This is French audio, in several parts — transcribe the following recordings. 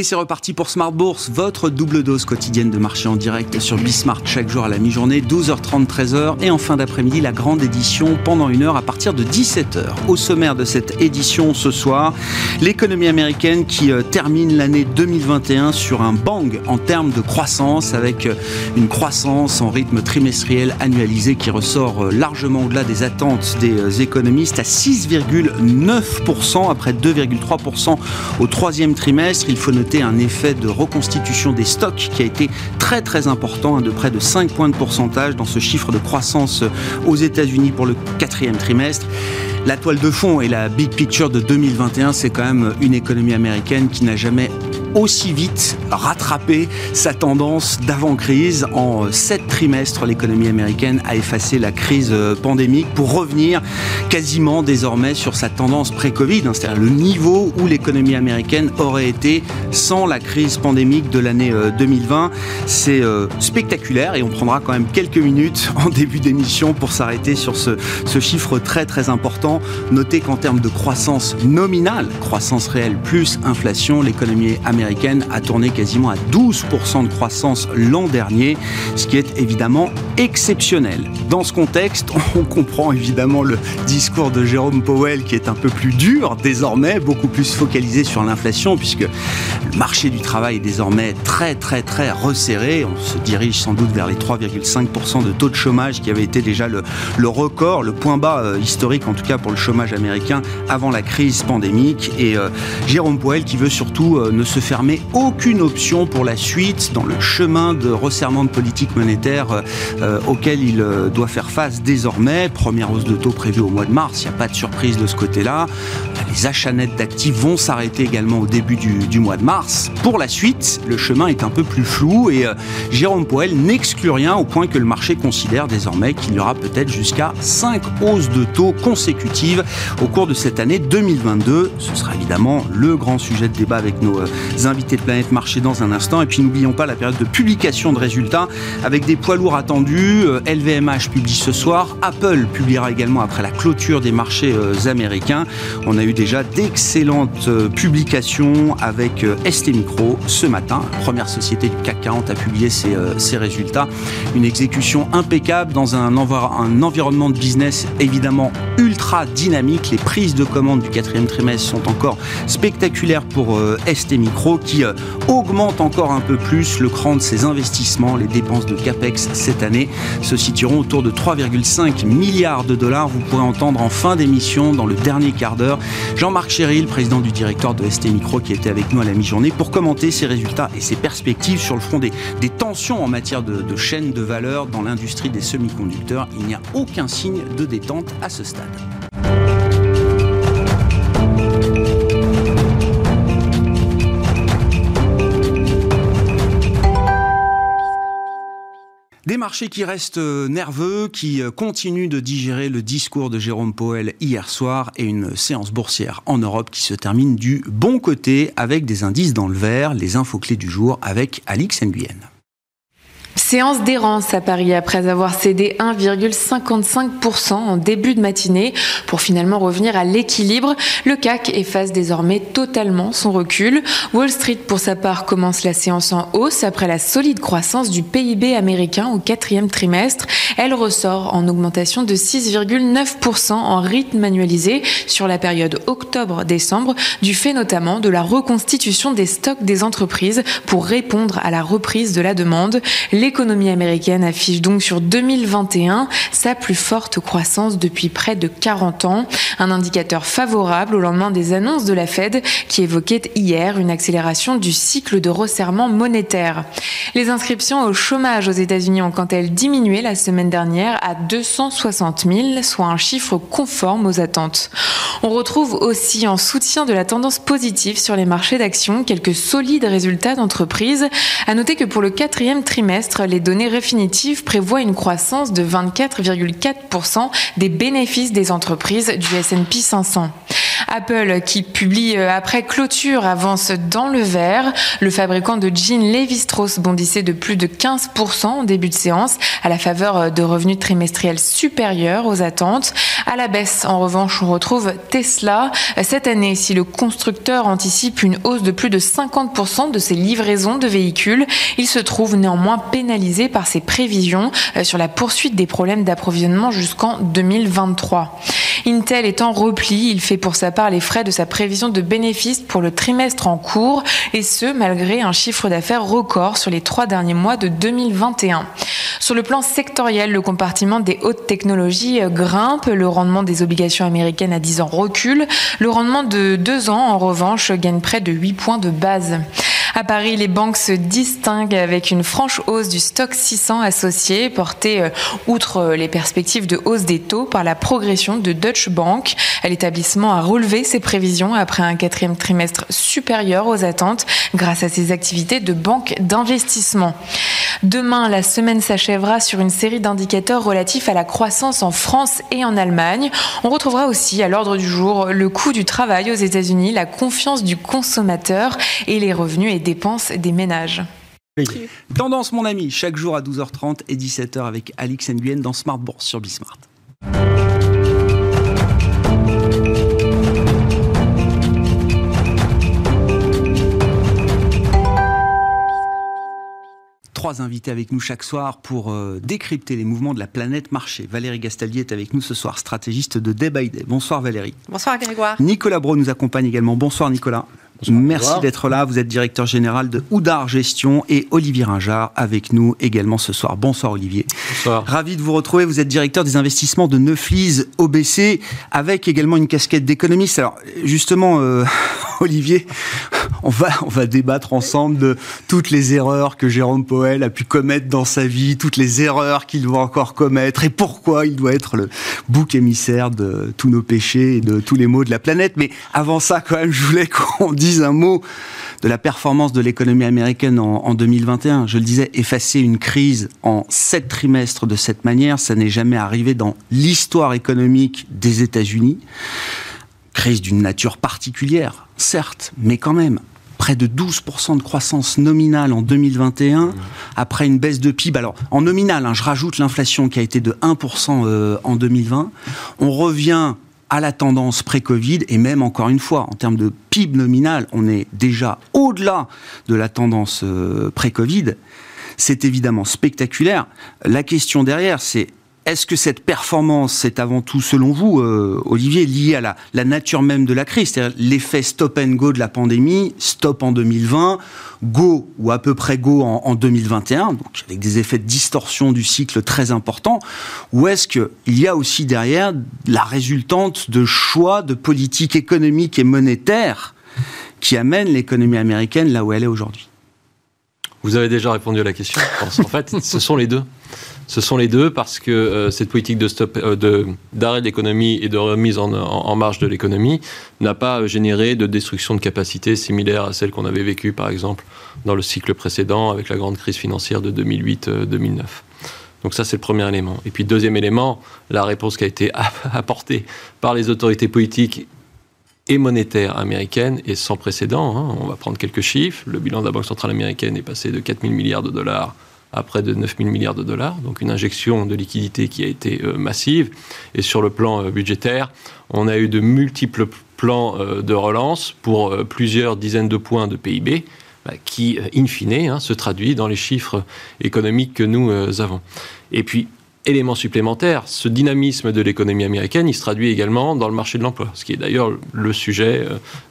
Et c'est reparti pour Smart Bourse, votre double dose quotidienne de marché en direct sur Bismart chaque jour à la mi-journée, 12h30, 13h. Et en fin d'après-midi, la grande édition pendant une heure à partir de 17h. Au sommaire de cette édition ce soir, l'économie américaine qui euh, termine l'année 2021 sur un bang en termes de croissance avec euh, une croissance en rythme trimestriel annualisé qui ressort euh, largement au-delà des attentes des économistes à 6,9% après 2,3% au troisième trimestre. Il faut noter un effet de reconstitution des stocks qui a été très très important, hein, de près de 5 points de pourcentage dans ce chiffre de croissance aux États-Unis pour le quatrième trimestre. La toile de fond et la big picture de 2021, c'est quand même une économie américaine qui n'a jamais aussi vite rattraper sa tendance d'avant-crise. En sept trimestres, l'économie américaine a effacé la crise euh, pandémique pour revenir quasiment désormais sur sa tendance pré-Covid, hein, c'est-à-dire le niveau où l'économie américaine aurait été sans la crise pandémique de l'année 2020. C'est euh, spectaculaire et on prendra quand même quelques minutes en début d'émission pour s'arrêter sur ce, ce chiffre très très important. Notez qu'en termes de croissance nominale, croissance réelle plus inflation, l'économie américaine a tourné quasiment à 12% de croissance l'an dernier, ce qui est évidemment exceptionnel. Dans ce contexte, on comprend évidemment le discours de Jérôme Powell qui est un peu plus dur désormais, beaucoup plus focalisé sur l'inflation puisque le marché du travail est désormais très très très resserré. On se dirige sans doute vers les 3,5% de taux de chômage qui avait été déjà le, record, le point bas euh, historique en tout cas pour le chômage américain avant la crise pandémique. Et euh, Jérôme Powell qui veut surtout euh, ne se fermer aucune option pour la suite dans le chemin de resserrement de politique monétaire auquel il doit faire face désormais. Première hausse de taux prévue au mois de mars, il n'y a pas de surprise de ce côté-là. Les achats nets d'actifs vont s'arrêter également au début du, mois de mars. Pour la suite, le chemin est un peu plus flou et Jérôme Poel n'exclut rien au point que le marché considère désormais qu'il y aura peut-être jusqu'à 5 hausses de taux consécutives au cours de cette année 2022. Ce sera évidemment le grand sujet de débat avec nos invités de Planète Marché dans un instant. Et puis n'oublions pas la période de publication de résultats avec des poids lourds attendus. LVMH euh, publie ce soir. Apple publiera également après la clôture des marchés euh, américains. On a eu déjà d'excellentes euh, publications avec ST Micro ce matin. première société du CAC 40 a publié ses, ses résultats. Une exécution impeccable dans un, environnement de business évidemment ultra dynamique. Les prises de commandes du quatrième trimestre sont encore spectaculaires pour ST Micro qui euh, augmente encore un peu plus le cran de ses investissements. Les dépenses de CAPEX cette année se situeront autour de 3,5 milliards de dollars. Vous pourrez entendre en fin d'émission, dans le dernier quart d'heure, Jean-Marc Chéry, président du directeur de ST Micro, qui était avec nous à la mi-journée, pour commenter ses résultats et ses perspectives sur le front des, tensions en matière de, de chaîne de valeur dans l'industrie des semi-conducteurs. Il n'y a aucun signe de détente à ce stade. Des marchés qui restent euh, nerveux, qui euh, continuent de digérer le discours de Jérôme Powell hier soir et une séance boursière en Europe qui se termine du bon côté avec des indices dans le vert, les infos clés du jour avec Alix Nguyen. Séance d'errance à Paris après avoir cédé 1,55% en début de matinée pour finalement revenir à l'équilibre. Le CAC efface désormais totalement son recul. Wall Street, pour sa part, commence la séance en hausse après la solide croissance du PIB américain au quatrième trimestre. Elle ressort en augmentation de 6,9% en rythme annualisé sur la période octobre-décembre, du fait notamment de la reconstitution des stocks des entreprises pour répondre à la reprise de la demande. L'économie américaine affiche donc sur 2021 sa plus forte croissance depuis près de 40 ans, un indicateur favorable au lendemain des annonces de la Fed qui évoquait hier une accélération du cycle de resserrement monétaire. Les inscriptions au chômage aux États-Unis ont quant à elles diminué la semaine dernière à 260 000, soit un chiffre conforme aux attentes. On retrouve aussi en soutien de la tendance positive sur les marchés d'actions quelques solides résultats d'entreprises. À noter que pour le quatrième trimestre, les données définitives prévoient une croissance de 24,4% des bénéfices des entreprises du S&P 500. Apple, qui publie euh, après clôture, avance dans le vert. Le fabricant de jeans Levi-Strauss bondissait de plus de 15% en début de séance à la faveur euh, de revenus trimestriels supérieurs aux attentes. À la baisse, en revanche, on retrouve Tesla. Cette année, si le constructeur anticipe une hausse de plus de 50% de ses livraisons de véhicules, il se trouve néanmoins pénalisé par ses prévisions euh, sur la poursuite des problèmes d'approvisionnement jusqu'en 2023. Intel est en repli, il fait pour sa part les frais de sa prévision de bénéfices pour le trimestre en cours, et ce, malgré un chiffre d'affaires record sur les trois derniers mois de 2021. Sur le plan sectoriel, le compartiment des hautes technologies grimpe, le rendement des obligations américaines à 10 ans recule, le rendement de 2 ans, en revanche, gagne près de 8 points de base. À Paris, les banques se distinguent avec une franche hausse du stock 600 associé, portée, euh, outre euh, les perspectives de hausse des taux, par la progression de Deutsche Bank. L'établissement a relevé ses prévisions après un quatrième trimestre supérieur aux attentes grâce à ses activités de banque d'investissement. Demain, la semaine s'achèvera sur une série d'indicateurs relatifs à la croissance en France et en Allemagne. On retrouvera aussi à l'ordre du jour le coût du travail aux États-Unis, la confiance du consommateur et les revenus et dépenses des ménages. Tendance, mon ami, chaque jour à 12h30 et 17h avec Alix Nguyen dans Smart Bourse sur Bismart. trois invités avec nous chaque soir pour euh, décrypter les mouvements de la planète marché. Valérie Gastaldier est avec nous ce soir, stratégiste de Day by Day. Bonsoir Valérie. Bonsoir Grégoire. Nicolas Bro nous accompagne également. Bonsoir Nicolas. Merci d'être là. Vous êtes directeur général de Oudar Gestion et Olivier Ringard avec nous également ce soir. Bonsoir Olivier. Bonsoir. Ravi de vous retrouver. Vous êtes directeur des investissements de Neuflise OBC avec également une casquette d'économiste. Alors justement, euh, Olivier, on va, on va débattre ensemble de toutes les erreurs que Jérôme Poel a pu commettre dans sa vie, toutes les erreurs qu'il doit encore commettre et pourquoi il doit être le bouc émissaire de tous nos péchés et de tous les maux de la planète. Mais avant ça, quand même, je voulais qu'on dise un mot de la performance de l'économie américaine en, 2021. Je le disais, effacer une crise en sept trimestres de cette manière, ça n'est jamais arrivé dans l'histoire économique des États-Unis. Crise d'une nature particulière, certes, mais quand même près de 12% de croissance nominale en 2021, après une baisse de PIB. Alors, en nominal, hein, je rajoute l'inflation qui a été de 1% euh, en 2020. On revient à la tendance pré-Covid et même encore une fois en termes de PIB nominal, on est déjà au-delà de la tendance euh, pré-Covid. C'est évidemment spectaculaire. La question derrière, c'est est-ce que cette performance est avant tout, selon vous, euh, Olivier, liée à la, nature même de la crise C'est-à-dire l'effet stop and go de la pandémie, stop en 2020, go ou à peu près go en, 2021, donc avec des effets de distorsion du cycle très importants Ou est-ce qu'il y a aussi derrière la résultante de choix de politique économique et monétaire qui amènent l'économie américaine là où elle est aujourd'hui? Vous avez déjà répondu à la question. En fait, ce sont les deux. Ce sont les deux parce que euh, cette politique euh, d'arrêt de l'économie et de remise en, marche de l'économie n'a pas généré de destruction de capacité similaire à celle qu'on avait vécue, par exemple, dans le cycle précédent avec la grande crise financière de 2008-2009. Euh, Donc ça, c'est le premier élément. Et puis, deuxième élément, la réponse qui a été apportée par les autorités politiques et monétaires américaines est sans précédent. Hein. On va prendre quelques chiffres. Le bilan de la Banque centrale américaine est passé de 4 000 milliards de dollars à près de 9 000 milliards de dollars, donc une injection de liquidité qui a été euh, massive. Et sur le plan euh, budgétaire, on a eu de multiples plans euh, de relance pour plusieurs dizaines de points de PIB, bah, qui, in fine, hein, se traduit dans les chiffres économiques que nous avons. Et puis, élément supplémentaire, ce dynamisme de l'économie américaine, il se traduit également dans le marché de l'emploi, ce qui est d'ailleurs le sujet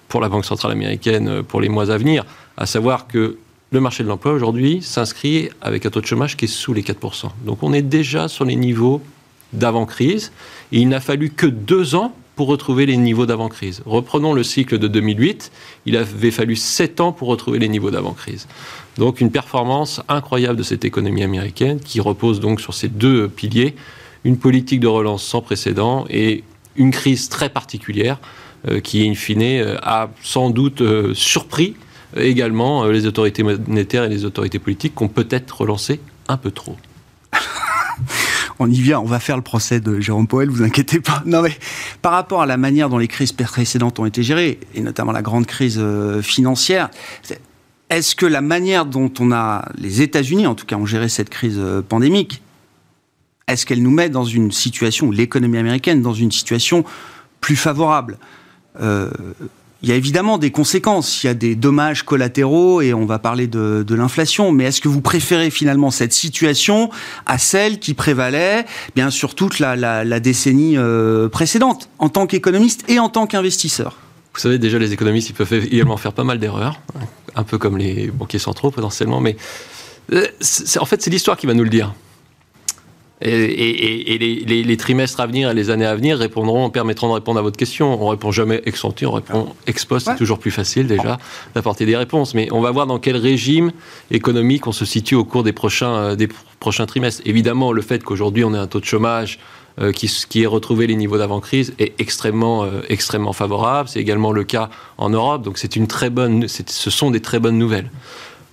pour la Banque centrale américaine pour les mois à venir, à savoir que le marché de l'emploi aujourd'hui s'inscrit avec un taux de chômage qui est sous les 4%. Donc on est déjà sur les niveaux d'avant-crise. Et il n'a fallu que deux ans pour retrouver les niveaux d'avant-crise. Reprenons le cycle de 2008. Il avait fallu sept ans pour retrouver les niveaux d'avant-crise. Donc une performance incroyable de cette économie américaine qui repose donc sur ces deux piliers. Une politique de relance sans précédent et une crise très particulière euh, qui, in fine, euh, a sans doute euh, surpris également euh, les autorités monétaires et les autorités politiques qui ont peut-être relancé un peu trop. on y vient, on va faire le procès de Jérôme Poel, vous inquiétez pas. Non mais par rapport à la manière dont les crises précédentes ont été gérées, et notamment la grande crise euh, financière, est-ce que la manière dont on a, les États-Unis en tout cas, ont géré cette crise euh, pandémique, est-ce qu'elle nous met dans une situation, l'économie américaine, dans une situation plus favorable euh, il y a évidemment des conséquences, il y a des dommages collatéraux et on va parler de, l'inflation. Mais est-ce que vous préférez finalement cette situation à celle qui prévalait bien sur toute la, décennie euh, précédente en tant qu'économiste et en tant qu'investisseur? Vous savez déjà les économistes ils peuvent également faire pas mal d'erreurs, un peu comme les banquiers centraux potentiellement, mais euh, en fait c'est l'histoire qui va nous le dire. Et, les, trimestres à venir et les années à venir répondront, permettront de répondre à votre question. On répond jamais ex ante, on répond ex post. C'est toujours plus facile déjà d'apporter des réponses. Mais on va voir dans quel régime économique on se situe au cours des prochains, euh, des prochains trimestres. Évidemment, le fait qu'aujourd'hui on ait un taux de chômage euh, qui, qui ait retrouvé les niveaux d'avant-crise est extrêmement, euh, extrêmement favorable. C'est également le cas en Europe. Donc c'est une très bonne, ce sont des très bonnes nouvelles.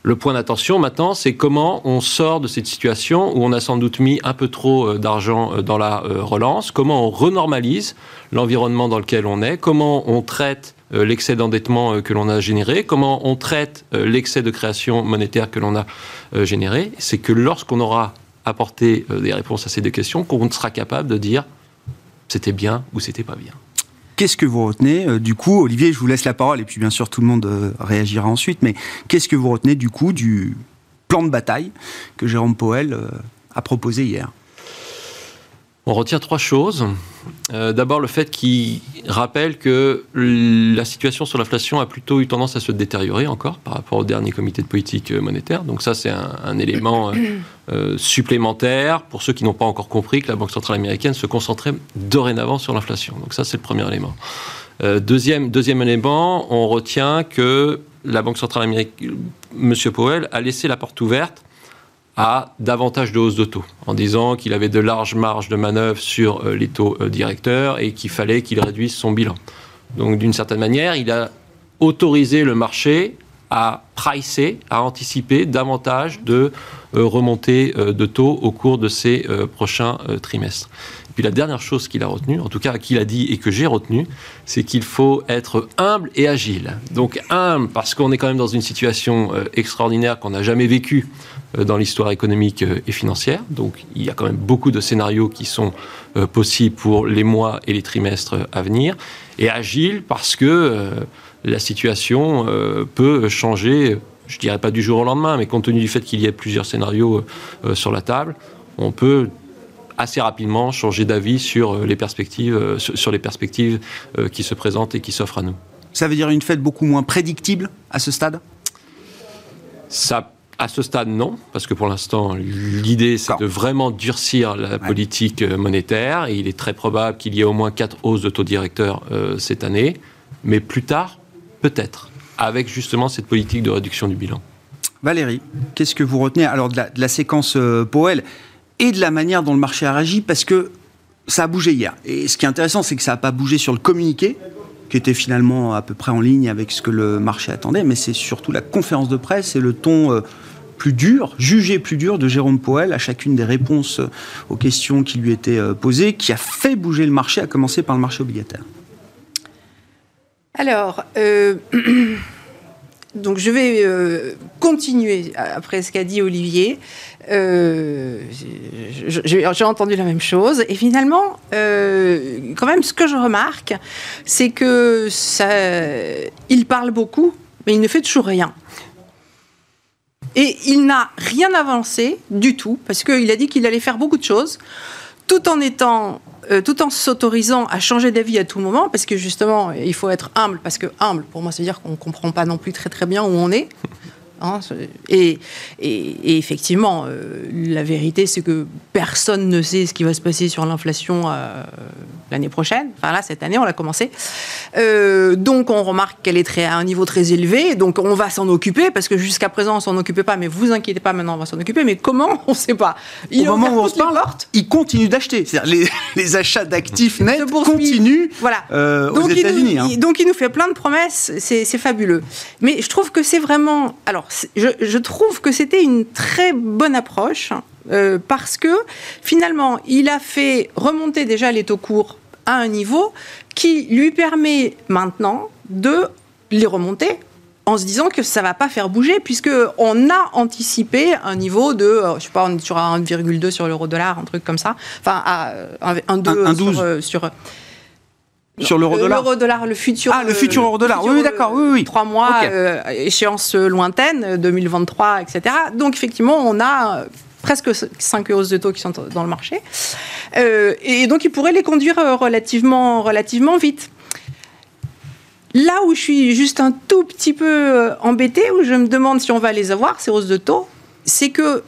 Le point d'attention maintenant, c'est comment on sort de cette situation où on a sans doute mis un peu trop euh, d'argent euh, dans la euh, relance, comment on renormalise l'environnement dans lequel on est, comment on traite l'excès d'endettement que l'on a généré, comment on traite l'excès de création monétaire que l'on a généré. C'est que lorsqu'on aura apporté des réponses à ces deux questions, qu'on sera capable de dire c'était bien ou c'était pas bien. Qu'est-ce que vous retenez euh, du coup Olivier, je vous laisse la parole et puis bien sûr tout le monde euh, réagira ensuite, mais qu'est-ce que vous retenez du coup du plan de bataille que Jérôme Powell euh, a proposé hier? On retient trois choses. Euh, d'abord, le fait qu'il rappelle que la situation sur l'inflation a plutôt eu tendance à se détériorer encore par rapport au dernier comité de politique monétaire. Donc ça, c'est un, élément euh, euh, supplémentaire pour ceux qui n'ont pas encore compris que la Banque centrale américaine se concentrait dorénavant sur l'inflation. Donc ça, c'est le premier élément. deuxième, deuxième élément, on retient que la Banque centrale américaine, M. Powell, a laissé la porte ouverte à davantage de hausse de taux, en disant qu'il avait de larges marges de manœuvre sur euh, les taux euh, directeurs et qu'il fallait qu'il réduise son bilan. Donc d'une certaine manière, il a autorisé le marché à pricer, à anticiper davantage de euh, remontées de taux au cours de ces prochains trimestres. Puis la dernière chose qu'il a retenue, en tout cas qu'il a dit et que j'ai retenu, c'est qu'il faut être humble et agile. Donc humble parce qu'on est quand même dans une situation extraordinaire qu'on n'a jamais vécue euh, dans l'histoire économique euh, et financière. Donc il y a quand même beaucoup de scénarios qui sont euh, possibles pour les mois et les trimestres à venir. Et agile parce que la situation peut changer, je dirais pas du jour au lendemain, mais compte tenu du fait qu'il y ait plusieurs scénarios sur la table, on peut assez rapidement changer d'avis sur les perspectives, sur les perspectives qui se présentent et qui s'offrent à nous. Ça veut dire une fête beaucoup moins prédictible à ce stade? Ça à ce stade, non, parce que pour l'instant, l'idée, c'est de vraiment durcir la politique euh, monétaire, et il est très probable qu'il y ait au moins quatre hausses de taux directeur euh, cette année, mais plus tard, peut-être, avec justement cette politique de réduction du bilan. Valérie, qu'est-ce que vous retenez alors de la, séquence euh, Powell? Et de la manière dont le marché a réagi, parce que ça a bougé hier. Et ce qui est intéressant, c'est que ça n'a pas bougé sur le communiqué, qui était finalement à peu près en ligne avec ce que le marché attendait, mais c'est surtout la conférence de presse et le ton plus dur, jugé plus dur de Jérôme Poel à chacune des réponses aux questions qui lui étaient euh, posées, qui a fait bouger le marché, à commencer par le marché obligataire Alors, euh, donc je vais euh, continuer après ce qu'a dit Olivier. J'ai entendu la même chose. Et finalement, quand même, ce que je remarque, c'est que ça, il parle beaucoup, mais il ne fait toujours rien. Et il n'a rien avancé du tout, parce qu'il a dit qu'il allait faire beaucoup de choses, tout en étant euh, tout en s'autorisant à changer d'avis à tout moment, parce que justement, il faut être humble, parce que humble, pour moi, ça veut dire qu'on ne comprend pas non plus très très bien où on est. Hein, et, et, effectivement, euh, la vérité, c'est que personne ne sait ce qui va se passer sur l'inflation euh, l'année prochaine. Enfin là, cette année, on l'a commencé. Euh, donc, on remarque qu'elle est très, à un niveau très élevé. Donc, on va s'en occuper parce que jusqu'à présent, on s'en occupait pas. Mais vous inquiétez pas, maintenant, on va s'en occuper. Mais comment? On ne sait pas. Au moment où on se parle, il continue d'acheter. Les, les, achats d'actifs nets continuent voilà. aux États-Unis. Hein. Donc, il nous fait plein de promesses. C'est fabuleux. Mais je trouve que c'est vraiment. Alors, je, trouve que c'était une très bonne approche euh, parce que finalement, il a fait remonter déjà les taux courts à un niveau qui lui permet maintenant de les remonter en se disant que ça va pas faire bouger puisque on a anticipé un niveau de, euh, je sais pas, on est sur 1,2 sur l'euro dollar, un truc comme ça, enfin à 1,2 sur, sur l'euro dollar L'euro dollar, le futur. Ah, le futur euro dollar. Oui, oui d'accord. Oui, oui. Trois mois, échéance lointaine, 2023, etc. Donc, effectivement, on a presque 5 hausses de taux qui sont dans le marché. Euh, et donc, il pourrait les conduire euh, relativement, relativement vite. Là où je suis juste un tout petit peu euh, embêtée, où je me demande si on va les avoir, ces hausses de taux, c'est que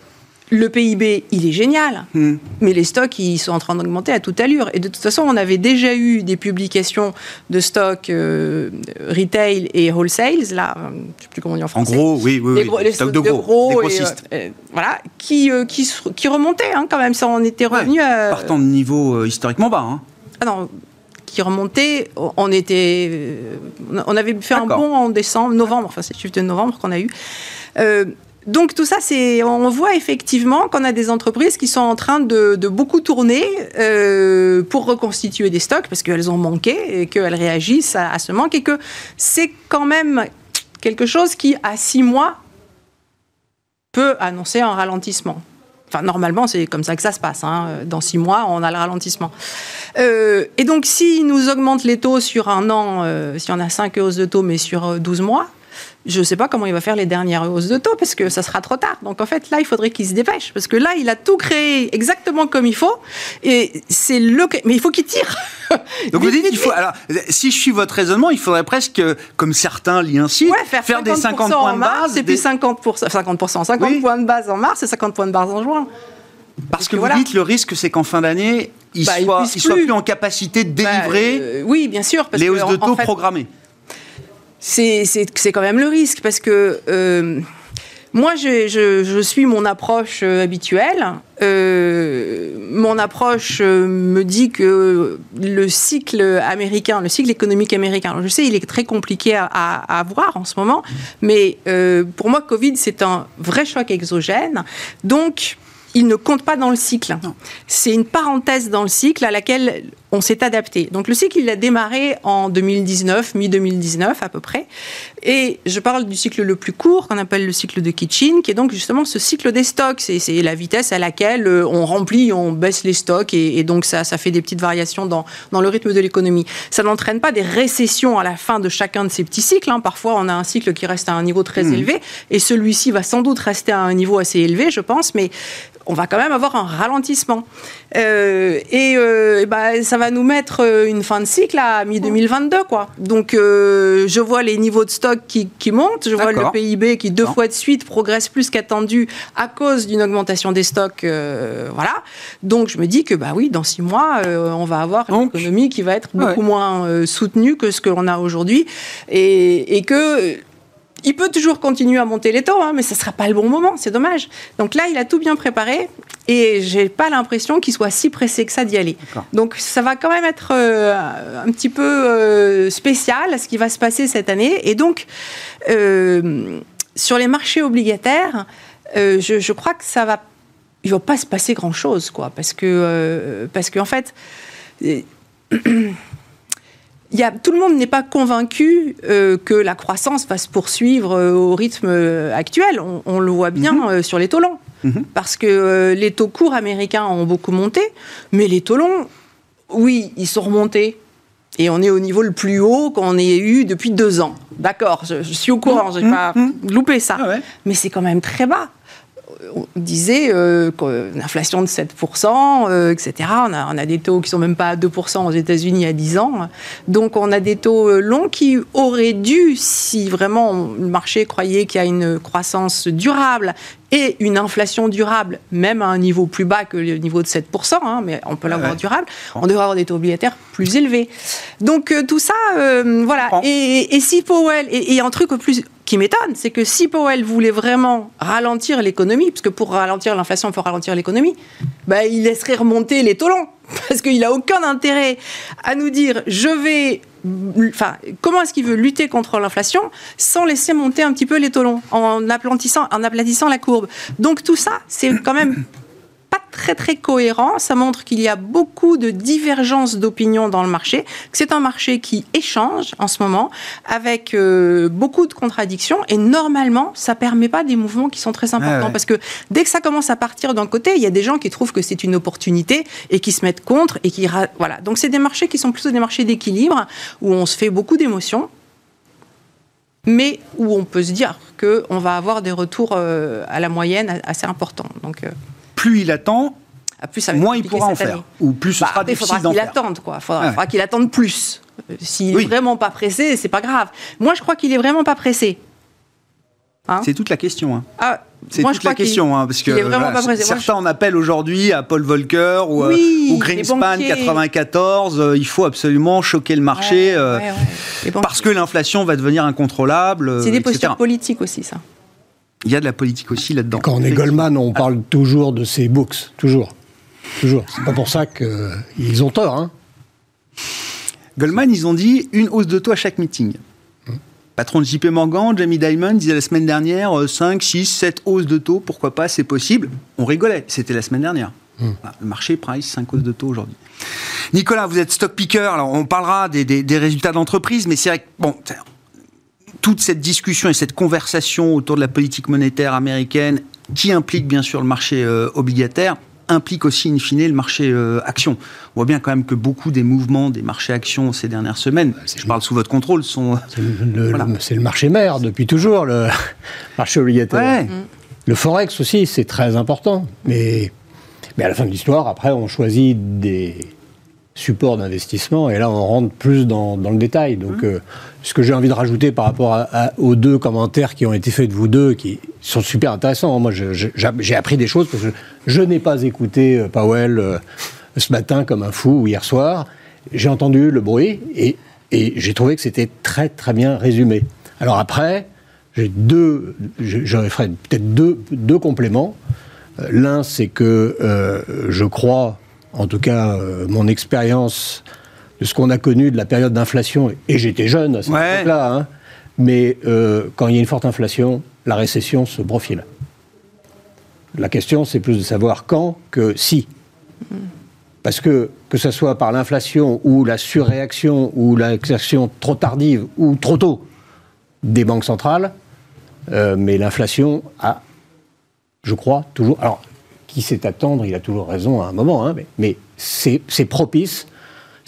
le PIB, il est génial, hmm. mais les stocks, ils sont en train d'augmenter à toute allure. Et de toute façon, on avait déjà eu des publications de stocks euh, retail et wholesale, là, euh, je ne sais plus comment on dit en français. En gros, oui, oui, les, les stocks de gros, euh, voilà, qui, qui, qui, remontaient hein, quand même. Ça, on était revenu à... Partant de niveau historiquement bas. Hein. Ah non, qui remontait, on était, on avait fait un bond en décembre, novembre, enfin c'est le chiffre de novembre qu'on a eu. Donc tout ça, c'est, on voit effectivement qu'on a des entreprises qui sont en train de, beaucoup tourner euh, pour reconstituer des stocks parce qu'elles ont manqué et qu'elles réagissent à, ce manque et que c'est quand même quelque chose qui, à six mois, peut annoncer un ralentissement. Enfin, normalement, c'est comme ça que ça se passe. Hein. Dans six mois, on a le ralentissement. Euh, et donc, s'ils nous augmentent les taux sur un an, euh, si on a cinq hausses de taux, mais sur 12 mois, je ne sais pas comment il va faire les dernières hausses de taux parce que ça sera trop tard. Donc en fait, là, il faudrait qu'il se dépêche parce que là, il a tout créé exactement comme il faut et c'est le. Mais il faut qu'il tire. Donc vous dites qu'il faut. Alors, si je suis votre raisonnement, il faudrait presque, comme certains l'incitent, faire, faire des 50 points de base. Et puis 50%, 50, 50 points de base en mars et 50 points de base en juin. Parce que, vous dites le risque, c'est qu'en fin d'année, il ne bah, soit, plus. en capacité de bah, délivrer euh, oui, bien sûr, les hausses de taux programmées c'est quand même le risque parce que euh, moi, je, suis mon approche euh, habituelle. Euh, mon approche me dit que le cycle américain, le cycle économique américain, je sais, il est très compliqué à, à, voir en ce moment, mais pour moi, Covid, c'est un vrai choc exogène. Donc, il ne compte pas dans le cycle. C'est une parenthèse dans le cycle à laquelle on s'est adapté. Donc le cycle, il a démarré en 2019, mi-2019 à peu près. Et je parle du cycle le plus court, qu'on appelle le cycle de Kitchen, qui est donc justement ce cycle des stocks. C'est la vitesse à laquelle euh, on remplit, on baisse les stocks, et, donc ça, ça fait des petites variations dans, dans le rythme de l'économie. Ça n'entraîne pas des récessions à la fin de chacun de ces petits cycles. Hein. Parfois, on a un cycle qui reste à un niveau très mmh. élevé, et celui-ci va sans doute rester à un niveau assez élevé, je pense, mais on va quand même avoir un ralentissement. Euh, et, euh, bah, ça va nous mettre euh, une fin de cycle à mi-2022. quoi. Donc je vois les niveaux de stock qui, montent, je vois le PIB qui deux fois de suite progresse plus qu'attendu à cause d'une augmentation des stocks. voilà. Donc je me dis que bah oui, dans six mois, on va avoir une économie qui va être beaucoup moins soutenue que ce que l'on a aujourd'hui. Et, et que il peut toujours continuer à monter les taux, hein, mais ce ne sera pas le bon moment, c'est dommage. Donc là, il a tout bien préparé et j'ai pas l'impression qu'il soit si pressé que ça d'y aller. Donc ça va quand même être euh, un petit peu euh, spécial ce qui va se passer cette année. Et donc, euh, sur les marchés obligataires, je, je, crois que ça va. Il ne va pas se passer grand-chose, quoi, parce que, parce qu'en fait tout le monde n'est pas convaincu euh, que la croissance va se poursuivre euh, au rythme euh, actuel. On, le voit bien mhm. sur les taux longs. Mhm. Parce que les taux courts américains ont beaucoup monté, mais les taux longs, oui, ils sont remontés. Et on est au niveau le plus haut qu'on ait eu depuis deux ans. D'accord, je, suis au courant, je n'ai mhm. pas loupé ça. Ah mais c'est quand même très bas on disait euh, une inflation de 7%, euh, etc. On a, on a, des taux qui sont même pas à 2% aux États-Unis à 10 ans. Donc on a des taux euh, longs qui auraient dû, si vraiment le marché croyait qu'il y a une croissance durable et une inflation durable, même à un niveau plus bas que le niveau de 7%, hein, mais on peut l'avoir durable, on devrait avoir des taux obligataires plus élevés. Donc tout ça, voilà. Et, et, si Powell, et, et un truc plus qui m'étonne, c'est que si Powell voulait vraiment ralentir l'économie, puisque pour ralentir l'inflation, il faut ralentir l'économie, bah, il laisserait remonter les taux longs. Parce qu'il n'a aucun intérêt à nous dire je vais. Comment est-ce qu'il veut lutter contre l'inflation sans laisser monter un petit peu les taux en aplatissant, en aplatissant la courbe? Donc tout ça, c'est quand même très très cohérent. Ça montre qu'il y a beaucoup de divergences d'opinion dans le marché. C'est un marché qui échange en ce moment avec euh, beaucoup de contradictions et normalement, ça permet pas des mouvements qui sont très importants parce que dès que ça commence à partir d'un côté, il y a des gens qui trouvent que c'est une opportunité et qui se mettent contre et qui voilà. Donc c'est des marchés qui sont plutôt des marchés d'équilibre où on se fait beaucoup d'émotions mais où on peut se dire qu'on va avoir des retours euh, à la moyenne assez importants. Donc, euh, plus il attend, ah, plus moins il pourra en faire. Ou plus ce bah, sera difficile. Il faudra qu'il attende, quoi. Faudra, qu'il attende plus. Euh, s'il n'est vraiment pas pressé, c'est pas grave. Moi, je crois qu'il est vraiment pas pressé. Hein c'est toute la question. Hein. Ah, c'est toute la question, hein, parce que certains en appellent aujourd'hui à Paul Volcker ou, euh, Greenspan 94. Euh, il faut absolument choquer le marché euh, parce que l'inflation va devenir incontrôlable. C'est des postures politiques aussi, ça. Il y a de la politique aussi là-dedans. Quand on est Goldman, on parle toujours de ces books, toujours, toujours. C'est pas pour ça qu'ils ont tort. Hein. Goldman, ils ont dit une hausse de taux à chaque meeting patron de JP Morgan, Jamie Dimon, disait la semaine dernière 5, 6, 7 hausses de taux, pourquoi pas, c'est possible. On rigolait, c'était la semaine dernière. Hmm. Le marché price 5 hausses de taux aujourd'hui. Nicolas, vous êtes stock picker, alors on parlera des, résultats d'entreprise, mais c'est vrai que, bon, toute cette discussion et cette conversation autour de la politique monétaire américaine, qui implique bien sûr le marché euh, obligataire, implique aussi in fine le marché euh, action. On voit bien quand même que beaucoup des mouvements des marchés actions ces dernières semaines, je parle sous votre contrôle, sont... C'est le, marché mère depuis toujours, le marché obligataire. Le forex aussi, c'est très important. Mais, mais à la fin de l'histoire, après, on choisit des supports d'investissement et là, on rentre plus dans, le détail. Donc, mmh. euh, ce que j'ai envie de rajouter par rapport aux deux commentaires qui ont été faits de vous deux, qui sont super intéressants. Moi, j'ai appris des choses parce que je, n'ai pas écouté euh, Powell euh, ce matin comme un fou ou hier soir. J'ai entendu le bruit et, j'ai trouvé que c'était très très bien résumé. Alors après, j'ai deux, j'aurais ferai peut-être deux, deux compléments. L'un, c'est que je crois, en tout cas, mon expérience de ce qu'on a connu de la période d'inflation, et j'étais jeune à cette époque-là, hein, mais euh, quand il y a une forte inflation, la récession se profile. La question, c'est plus de savoir quand que si. Parce que, que ce soit par l'inflation ou la surréaction ou l'action trop tardive ou trop tôt des banques centrales, euh, mais l'inflation a, je crois, toujours. Alors, qui sait attendre, il a toujours raison à un moment, hein, mais, mais c'est propice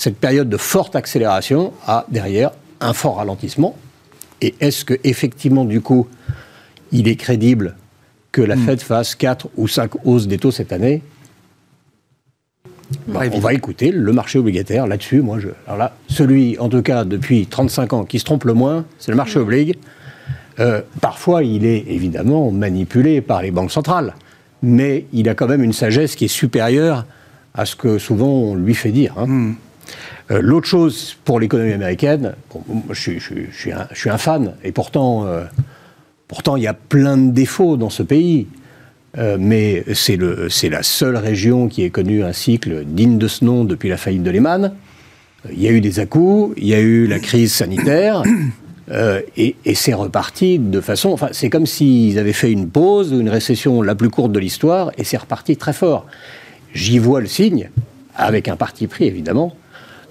cette période de forte accélération a derrière un fort ralentissement. Et est-ce que effectivement, du coup, il est crédible que la hmm. Fed fasse 4 ou 5 hausses des taux cette année? Bah, on va écouter le marché obligataire là-dessus. Moi, je, alors là, celui, en tout cas, depuis 35 ans, qui se trompe le moins, c'est le marché hmm. oblige. Euh, parfois, il est évidemment manipulé par les banques centrales, mais il a quand même une sagesse qui est supérieure à ce que souvent on lui fait dire. Hein. Hmm. Euh, l'autre chose pour l'économie américaine, je, suis un, fan, et pourtant, euh, pourtant il y a plein de défauts dans ce pays. Euh, mais c'est la seule région qui ait connu un cycle digne de ce nom depuis la faillite de Lehman. Il y a eu des à-coups, il y a eu la crise sanitaire, et, et c'est reparti de façon. Enfin, c'est comme s'ils avaient fait une pause, une récession la plus courte de l'histoire, et c'est reparti très fort. J'y vois le signe, avec un parti pris évidemment,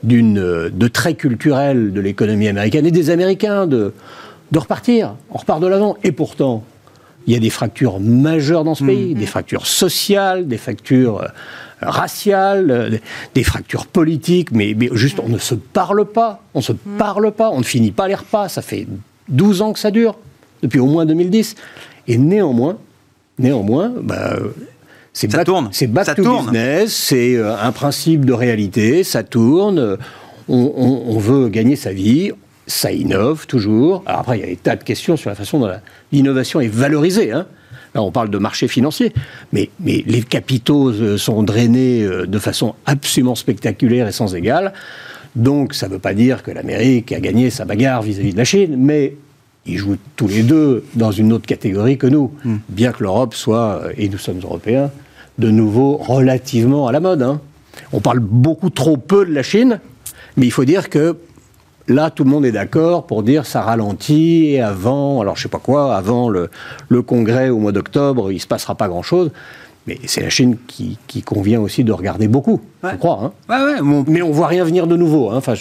d'une, de très culturel de l'économie américaine et des Américains de, de repartir. On repart de l'avant. Et pourtant, il y a des fractures majeures dans ce pays, mm. des fractures sociales, des fractures euh, raciales, euh, des fractures politiques, mais, mais, juste on ne se parle pas, on ne se mm. parle pas, on ne finit pas les repas, ça fait 12 ans que ça dure, depuis au moins 2010. Et néanmoins, néanmoins, bah, c'est ça tourne. C'est back to business, c'est euh, un principe de réalité, ça tourne, on, veut gagner sa vie, ça innove toujours. Alors après, il y a des tas de questions sur la façon dont l'innovation est valorisée. Hein. Là, on parle de marché financier, mais, mais les capitaux euh, sont drainés euh, de façon absolument spectaculaire et sans égale. Donc, ça ne veut pas dire que l'Amérique a gagné sa bagarre vis-à-vis de la Chine, mais ils jouent tous les deux dans une autre catégorie que nous, hmm. bien que l'Europe soit, et nous sommes européens, de nouveau relativement à la mode. Hein. On parle beaucoup trop peu de la Chine, mais il faut dire que là, tout le monde est d'accord pour dire ça ralentit et avant, alors je sais pas quoi, avant le, congrès au mois d'octobre, il se passera pas grand-chose. Mais c'est la Chine qui, convient aussi de regarder beaucoup, je crois. Hein. Mais on voit rien venir de nouveau. Hein. Enfin,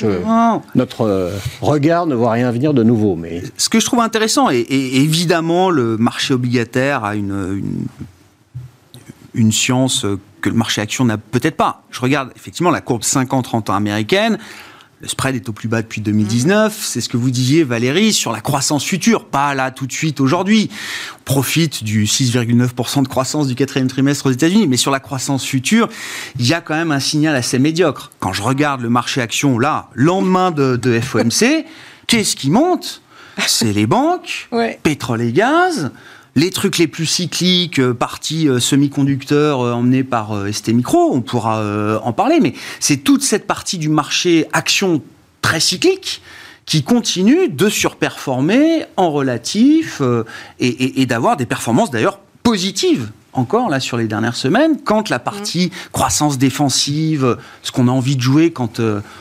notre euh, regard ne voit rien venir de nouveau. Mais... Ce que je trouve intéressant, et, évidemment, le marché obligataire a une, une, science que le marché action n'a peut-être pas. Je regarde effectivement la courbe 50-30 ans américaine. Le spread est au plus bas depuis 2019. C'est ce que vous disiez, Valérie, sur la croissance future. Pas là, tout de suite, aujourd'hui. On profite du 6,9% de croissance du quatrième trimestre aux États-Unis. Mais sur la croissance future, il y a quand même un signal assez médiocre. Quand je regarde le marché action, là, lendemain de, de FOMC, qu'est-ce qui monte? C'est les banques, pétrole et gaz, les trucs les plus cycliques, euh, partie euh, semi-conducteurs euh, emmenés par ST Micro, on pourra en parler, mais c'est toute cette partie du marché action très cyclique qui continue de surperformer en relatif et, d'avoir des performances d'ailleurs positives encore là sur les dernières semaines, quand la partie mmh. croissance défensive, ce qu'on a envie de jouer quand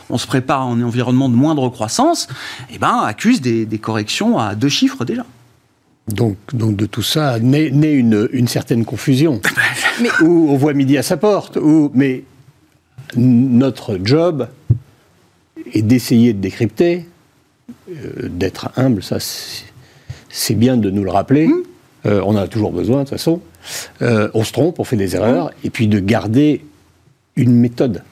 on se prépare en environnement de moindre croissance, eh ben, accuse des corrections à deux chiffres déjà. Donc, donc de tout ça naît, une, une, certaine confusion. mais... Où on voit midi à sa porte. Où, mais notre job est d'essayer de décrypter, euh, d'être humble, ça c'est bien de nous le rappeler. Mmh. Euh, on en a toujours besoin de toute façon. Euh, on se trompe, on fait des erreurs, et puis de garder une méthode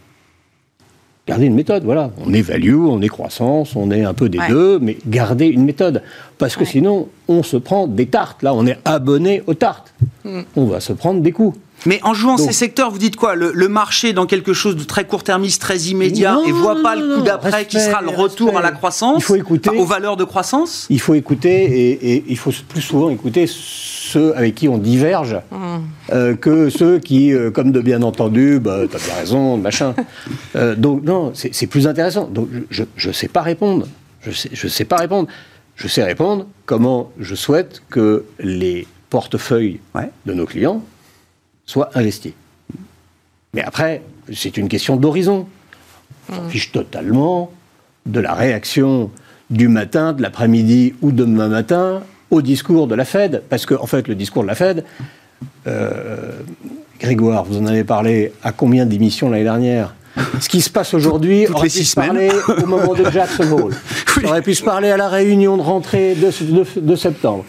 garder une méthode, voilà. On est value, on est croissance, on est un peu des deux, mais garder une méthode. Parce que sinon, on se prend des tartes. Là, on est abonné aux tartes. Mm. On va se prendre des coups. Mais en jouant ces secteurs, vous dites quoi? Le, marché dans quelque chose de très court-termiste, très immédiat, et voit pas le coup d'après qui sera le retour à la croissance, il faut écouter, aux valeurs de croissance? Il faut écouter, et, il faut plus souvent écouter ceux avec qui on diverge mmh. euh, que ceux qui, euh, comme de bien entendu, bah, as bien raison, machin. Euh, donc non, c'est plus intéressant. Donc je ne sais pas répondre. Je sais, je sais pas répondre. Je sais répondre comment je souhaite que les portefeuilles de nos clients soit investi. Mais après, c'est une question d'horizon. On s'en fiche totalement de la réaction du matin, de l'après-midi ou de demain matin au discours de la Fed. Parce qu'en en fait, le discours de la Fed, euh, Grégoire, vous en avez parlé à combien d'émissions l'année dernière? Ce qui se passe aujourd'hui aurait pu se parler au moment de Jackson Hole. On aurait pu se parler à la réunion de rentrée de septembre.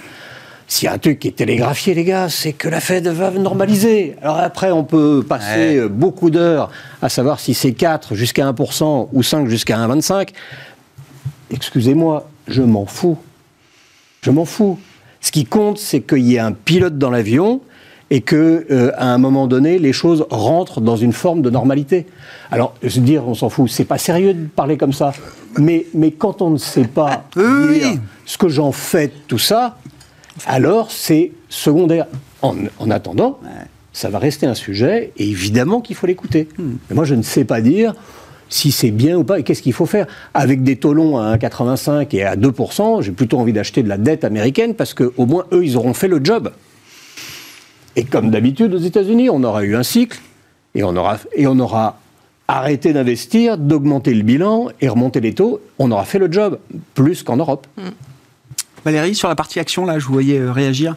S'il y a un truc qui est télégraphié, les gars, c'est que la Fed va normaliser. Alors après, on peut passer beaucoup d'heures à savoir si c'est 4 jusqu'à 1% ou 5 jusqu'à 1,25. Excusez-moi, je m'en fous. Je m'en fous. Ce qui compte, c'est qu'il y ait un pilote dans l'avion et que euh, à un moment donné, les choses rentrent dans une forme de normalité. Alors, se dire, on s'en fout, c'est pas sérieux de parler comme ça. Mais, mais quand on ne sait pas dire ce que j'en fais de tout ça, alors c'est secondaire. En, attendant, ça va rester un sujet, et évidemment qu'il faut l'écouter. Hmm. Mais moi, je ne sais pas dire si c'est bien ou pas, et qu'est-ce qu'il faut faire. Avec des taux longs à 1,85 et à 2%, j'ai plutôt envie d'acheter de la dette américaine, parce qu'au moins, eux, ils auront fait le job. Et comme d'habitude aux États-Unis, on aura eu un cycle, et on aura, et on aura arrêté d'investir, d'augmenter le bilan et remonter les taux. On aura fait le job, plus qu'en Europe. Valérie, sur la partie action, là, je vous voyais euh, réagir.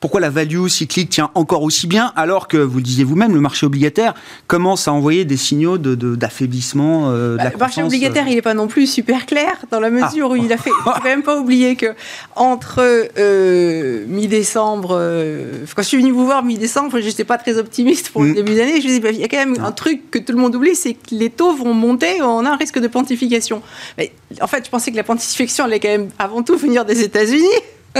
Pourquoi la value cyclique tient encore aussi bien alors que, vous le disiez vous-même, le marché obligataire commence à envoyer des signaux d'affaiblissement de, de, bah, Le marché obligataire, euh il n'est pas non plus super clair dans la mesure où il a fait... Il ne faut quand même pas oublier que entre euh, mi-décembre... quand je suis venu vous voir mi-décembre, je n'étais pas très optimiste pour le mm. début d'année. Je me disais, bah, il y a quand même un truc que tout le monde oublie, c'est que les taux vont monter, on a un risque de pontification. Mais, en fait, je pensais que la pontification allait quand même avant tout venir des États-Unis.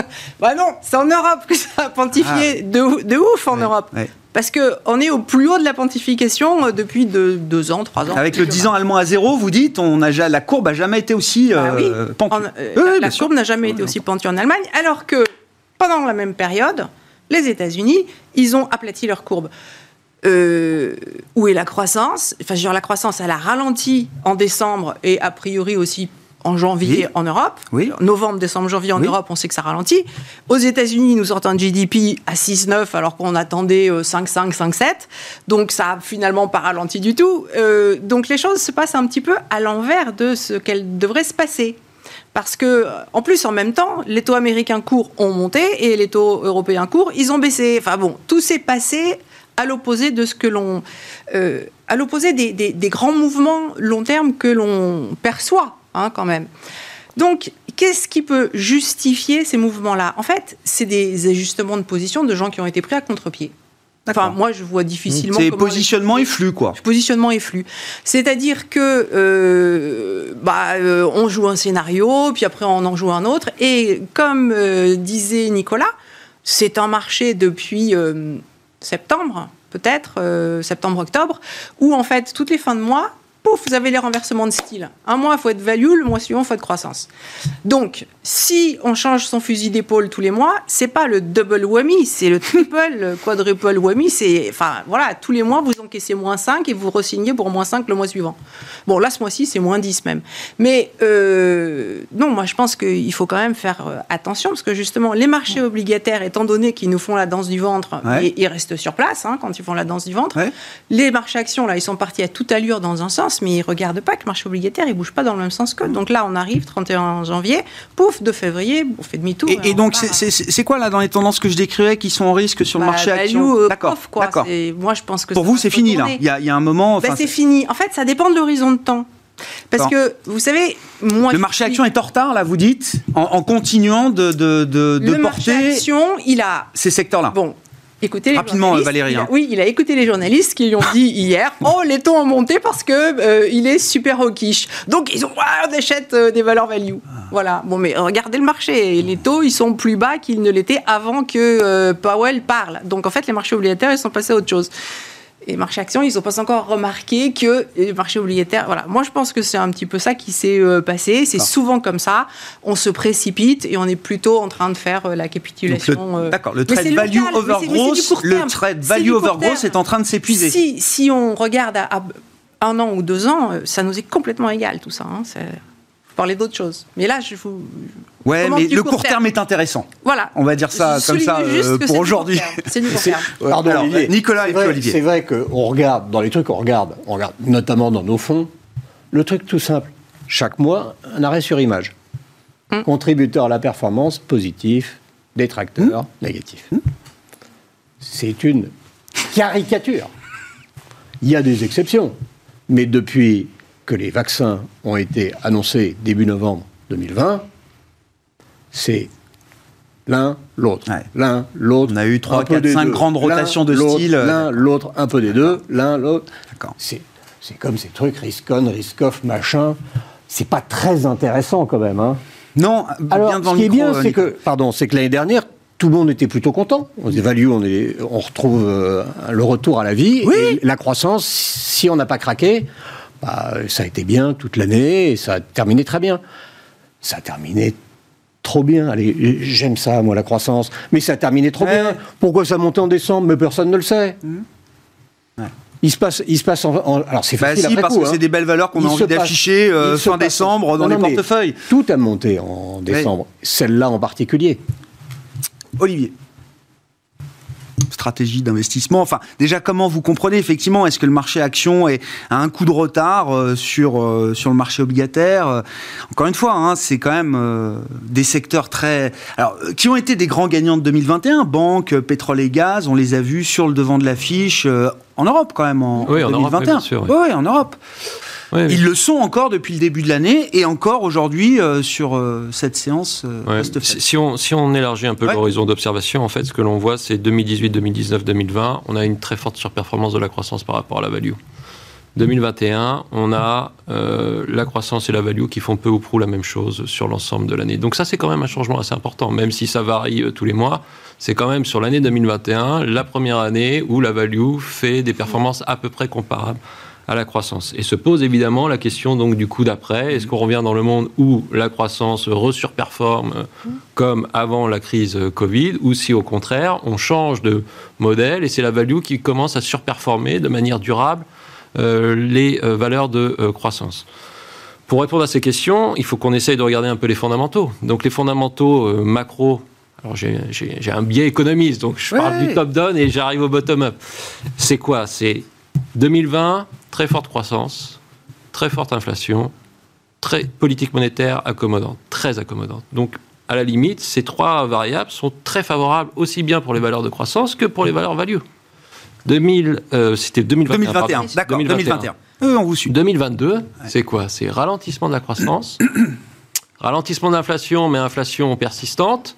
bah non, c'est en Europe que ça a pontifié ah. de, ouf en Europe. Parce qu'on est au plus haut de la pontification euh, depuis deux, ans, trois ans. Avec le 10 ans allemand à zéro, vous dites, on a, la courbe n'a jamais été aussi euh, pentue. Euh, la courbe n'a jamais été aussi pentue en Allemagne, alors que pendant la même période, les États-Unis, ils ont aplati leur courbe. où est la croissance? Enfin, je la croissance, elle a ralenti en décembre et a priori aussi en janvier en Europe. Oui. Novembre, décembre, janvier en Europe, on sait que ça ralentit. Aux États-Unis, nous sortons un GDP à 6,9 alors qu'on attendait 5,5, euh, 5,7. Donc ça a finalement pas ralenti du tout. Euh, donc les choses se passent un petit peu à l'envers de ce qu'elles devraient se passer. Parce que, en plus, en même temps, les taux américains courts ont monté et les taux européens courts, ils ont baissé. Enfin bon, tout s'est passé à l'opposé de ce que l'on, euh, à l'opposé des, des, grands mouvements long terme que l'on perçoit hein, quand même. Donc, qu'est-ce qui peut justifier ces mouvements-là? En fait, c'est des ajustements de position de gens qui ont été pris à contre-pied. Enfin, moi, je vois difficilement. C'est positionnement et flux, quoi. Positionnement et flux. C'est-à-dire que, euh, bah, euh, on joue un scénario, puis après on en joue un autre, et comme euh, disait Nicolas, c'est un marché depuis septembre, peut-être septembre-octobre, où en fait toutes les fins de mois, pouf, vous avez les renversements de style. Un mois, il faut être value, le mois suivant, il faut être croissance. Donc, si on change son fusil d'épaule tous les mois, c'est pas le double WAMI, c'est le triple, le quadruple WAMI. C'est, enfin, voilà, tous les mois, vous encaissez moins 5 et vous ressignez pour moins 5 le mois suivant. Bon, là, ce mois-ci, c'est moins 10 même. Mais euh, non, moi, je pense qu'il faut quand même faire euh, attention parce que justement, les marchés obligataires, étant donné qu'ils nous font la danse du ventre, ils restent sur place hein, quand ils font la danse du ventre. Les marchés actions, là, ils sont partis à toute allure dans un sens mais ils ne regardent pas que le marché obligataire, il ne bouge pas dans le même sens que. Donc là, on arrive 31 janvier, pouf, 2 février, on fait demi-tour. Et, donc, c'est quoi là dans les tendances que je décrivais qui sont en risque sur le bah, marché action euh, D'accord. Moi, je pense que pour vous, c'est fini là. Il y, a, un moment. Ben, c'est fini. En fait, ça dépend de l'horizon de temps. Parce que, vous savez, moi... Le marché action est en retard, là, vous dites, en, continuant de, de, de, le porter... marché action, il a... Ces secteurs-là. Bon, Les Rapidement, Valérie. Hein. oui, il a écouté les journalistes qui lui ont dit hier Oh, les taux ont monté parce que euh, il est super hawkish. Donc, ils ont on achète euh, des valeurs value. Ah. Voilà. Bon, mais regardez le marché. Les taux, ils sont plus bas qu'ils ne l'étaient avant que euh, Powell parle. Donc, en fait, les marchés obligataires, ils sont passés à autre chose et marchés actions, ils n'ont pas encore remarqué que les marchés obligataires. Voilà, moi je pense que c'est un petit peu ça qui s'est euh, passé. C'est souvent comme ça. On se précipite et on est plutôt en train de faire euh, la capitulation. Euh. D'accord. Le trade value over growth, le trade value over growth est en train de s'épuiser. Si, si on regarde à, un an ou deux ans, ça nous est complètement égal tout ça. Hein, parler d'autres choses. Mais là, je vous. Ouais, mais le court, terme. est intéressant. Voilà. On va dire ça comme ça euh, pour aujourd'hui. C'est du court terme. Pardon, Nicolas et vrai, Olivier. C'est vrai qu'on regarde, dans les trucs qu'on regarde, on regarde notamment dans nos fonds, le truc tout simple. Chaque mois, un arrêt sur image. Hum. Contributeur à la performance, positif. Détracteur, hum. négatif. Hum. C'est une caricature. Il y a des exceptions. Mais depuis que les vaccins ont été annoncés début novembre 2020, c'est l'un, l'autre. L'un, l'autre. On a eu 3, 4, 5 grandes rotations de style. L'un, l'autre, un peu des deux, l'un, l'autre. C'est, c'est comme ces trucs risk-on, risk-off, machin. C'est pas très intéressant quand même. Hein. Non, Alors, bien ce qui est bien, c'est que, pardon, c'est que l'année dernière, tout le monde était plutôt content. On évalue, on, est, on retrouve euh, le retour à la vie. Oui. la croissance, si on n'a pas craqué, bah, ça a été bien toute l'année et ça a terminé très bien. Ça a terminé trop bien. Allez, j'aime ça, moi, la croissance. Mais ça a terminé trop bien. Pourquoi ça montait en décembre? Mais personne ne le sait. Mmh. Il se passe, il se passe en, alors c'est bah facile si, parce que c'est hein. des belles valeurs qu'on a envie d'afficher euh, fin décembre dans les portefeuilles. Tout a monté en décembre, celle-là en particulier. Olivier stratégie d'investissement Enfin, déjà, comment vous comprenez effectivement Est-ce que le marché action est, a un coup de retard euh, sur, euh, sur le marché obligataire euh, Encore une fois, hein, c'est quand même des secteurs très... Alors, qui ont été des grands gagnants de 2021 Banque, pétrole et gaz, on les a vus sur le devant de l'affiche en Europe quand même en, 2021. oui, en Europe. Ils le sont encore depuis le début de l'année et encore aujourd'hui euh, sur euh, cette séance euh, si, on, si on élargit un peu l'horizon d'observation, en fait, ce que l'on voit, c'est 2018, 2019, 2020, on a une très forte surperformance de la croissance par rapport à la value. 2021, on a la croissance et la value qui font peu ou prou la même chose sur l'ensemble de l'année. Donc ça, c'est quand même un changement assez important, même si ça varie tous les mois. C'est quand même sur l'année 2021 la première année où la value fait des performances à peu près comparables à la croissance. Et se pose évidemment la question donc du coup d'après. Est-ce qu'on revient dans le monde où la croissance resurperforme comme avant la crise Covid, ou si au contraire on change de modèle et c'est la value qui commence à surperformer de manière durable euh, les euh, valeurs de euh, croissance? Pour répondre à ces questions, il faut qu'on essaye de regarder un peu les fondamentaux. Donc les fondamentaux macro alors j'ai un biais économiste, donc je parle du top-down et j'arrive au bottom-up. C'est quoi? C'est 2020, très forte croissance, très forte inflation, très politique monétaire accommodante, très accommodante. Donc, à la limite, ces trois variables sont très favorables aussi bien pour les valeurs de croissance que pour les valeurs value. 2000, c'était 2021. 2021, d'accord, 2021. on vous suit. 2022, c'est quoi? C'est ralentissement de la croissance, ralentissement de l'inflation, mais inflation persistante,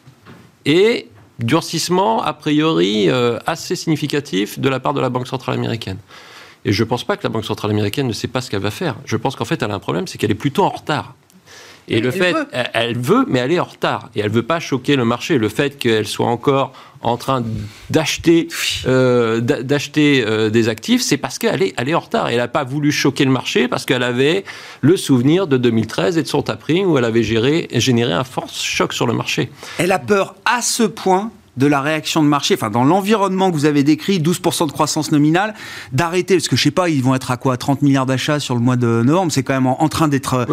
et durcissement, a priori, assez significatif de la part de la Banque centrale américaine. Et je ne pense pas que la Banque centrale américaine ne sait pas ce qu'elle va faire. Je pense qu'en fait, elle a un problème, c'est qu'elle est plutôt en retard. Et le fait, Elle, veut, mais elle est en retard. Et elle ne veut pas choquer le marché. Le fait qu'elle soit encore en train d'acheter euh, d'acheter euh, des actifs, c'est parce qu'elle est, elle est en retard. Elle n'a pas voulu choquer le marché parce qu'elle avait le souvenir de 2013 et de son tapering où elle avait géré, généré un fort choc sur le marché. Elle a peur à ce point de la réaction de marché, enfin dans l'environnement que vous avez décrit, 12% de croissance nominale, d'arrêter, parce que je sais pas, ils vont être à quoi 30 milliards d'achats sur le mois de novembre, c'est quand même en, train d'être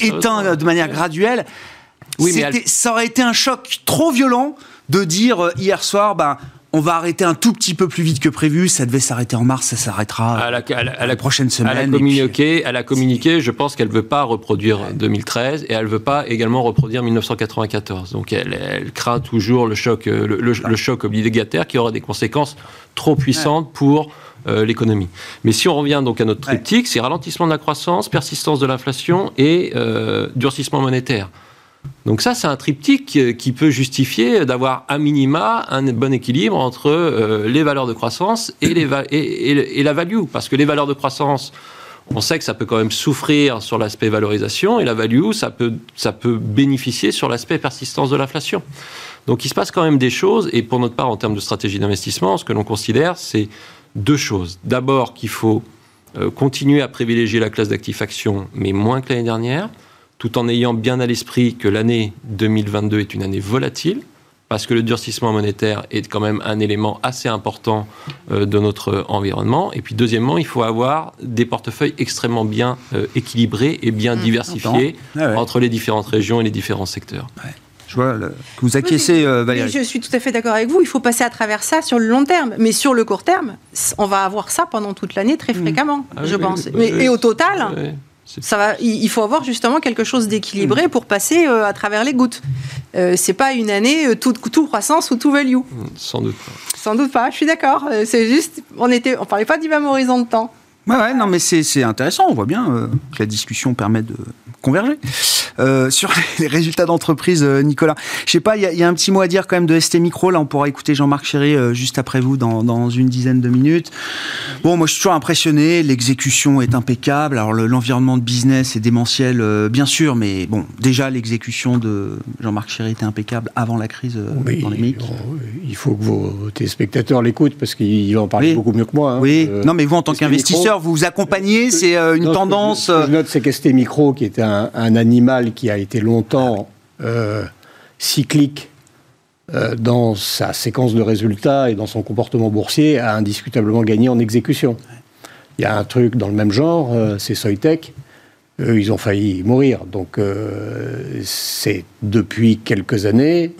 éteint de manière graduelle. Oui, mais ça aurait été un choc trop violent de dire euh, hier soir, ben, on va arrêter un tout petit peu plus vite que prévu. Ça devait s'arrêter en mars, ça s'arrêtera à la, prochaine semaine. Elle a communiqué, elle a communiqué je pense qu'elle ne veut pas reproduire 2013 et elle ne veut pas également reproduire 1994. Donc elle, craint toujours le choc, euh, le, choc obligataire qui aura des conséquences trop puissantes pour euh, l'économie. Mais si on revient donc à notre triptyque, c'est ralentissement de la croissance, persistance de l'inflation et euh, durcissement monétaire. Donc ça, c'est un triptyque qui peut justifier d'avoir à minima un bon équilibre entre euh, les valeurs de croissance et, la value. Parce que les valeurs de croissance, on sait que ça peut quand même souffrir sur l'aspect valorisation, et la value, ça peut, ça peut bénéficier sur l'aspect persistance de l'inflation. Donc il se passe quand même des choses, et pour notre part, en termes de stratégie d'investissement, ce que l'on considère, c'est deux choses. D'abord qu'il faut euh, continuer à privilégier la classe d'actifs actions, mais moins que l'année dernière tout en ayant bien à l'esprit que l'année 2022 est une année volatile, parce que le durcissement monétaire est quand même un élément assez important euh, de notre environnement. Et puis deuxièmement, il faut avoir des portefeuilles extrêmement bien euh, équilibrés et bien mmh, diversifiés ah entre les différentes régions et les différents secteurs. Je vois que vous acquiescez, euh, Valérie. je suis tout à fait d'accord avec vous. Il faut passer à travers ça sur le long terme. Mais sur le court terme, on va avoir ça pendant toute l'année très mmh. fréquemment, ah je pense. et au total, ça va, il faut avoir justement quelque chose d'équilibré pour passer euh, à travers les gouttes. Euh, c'est pas une année euh, tout, tout, croissance ou tout value. Hmm, sans doute pas. Sans doute pas. Je suis d'accord. Euh, c'est juste, on était, on parlait pas du même horizon de temps. Ouais, ouais non, mais c'est intéressant. On voit bien que la discussion permet de converger. Euh, sur les résultats d'entreprise, euh, Nicolas. Je sais pas, il y, a un petit mot à dire quand même de ST Micro. Là, on pourra écouter Jean-Marc Chéry euh, juste après vous dans, dans, une dizaine de minutes. Bon, moi, je suis toujours impressionné. L'exécution est impeccable. Alors, l'environnement de business est démentiel, bien sûr, mais bon, déjà, l'exécution de Jean-Marc Chéry était impeccable avant la crise dans les MIC. Il faut que vos téléspectateurs l'écoutent parce qu'il va en parler beaucoup mieux que moi. Hein. Oui, non, mais vous, en tant qu'investisseur, vous vous accompagnez. C'est une tendance. je note, c'est qu'ST Micro, qui était un, un animal qui a été longtemps euh, cyclique euh, dans sa séquence de résultats et dans son comportement boursier, a indiscutablement gagné en exécution. Il y a un truc dans le même genre, euh, c'est Soitec. Eux, ils ont failli mourir. Donc, c'est depuis quelques années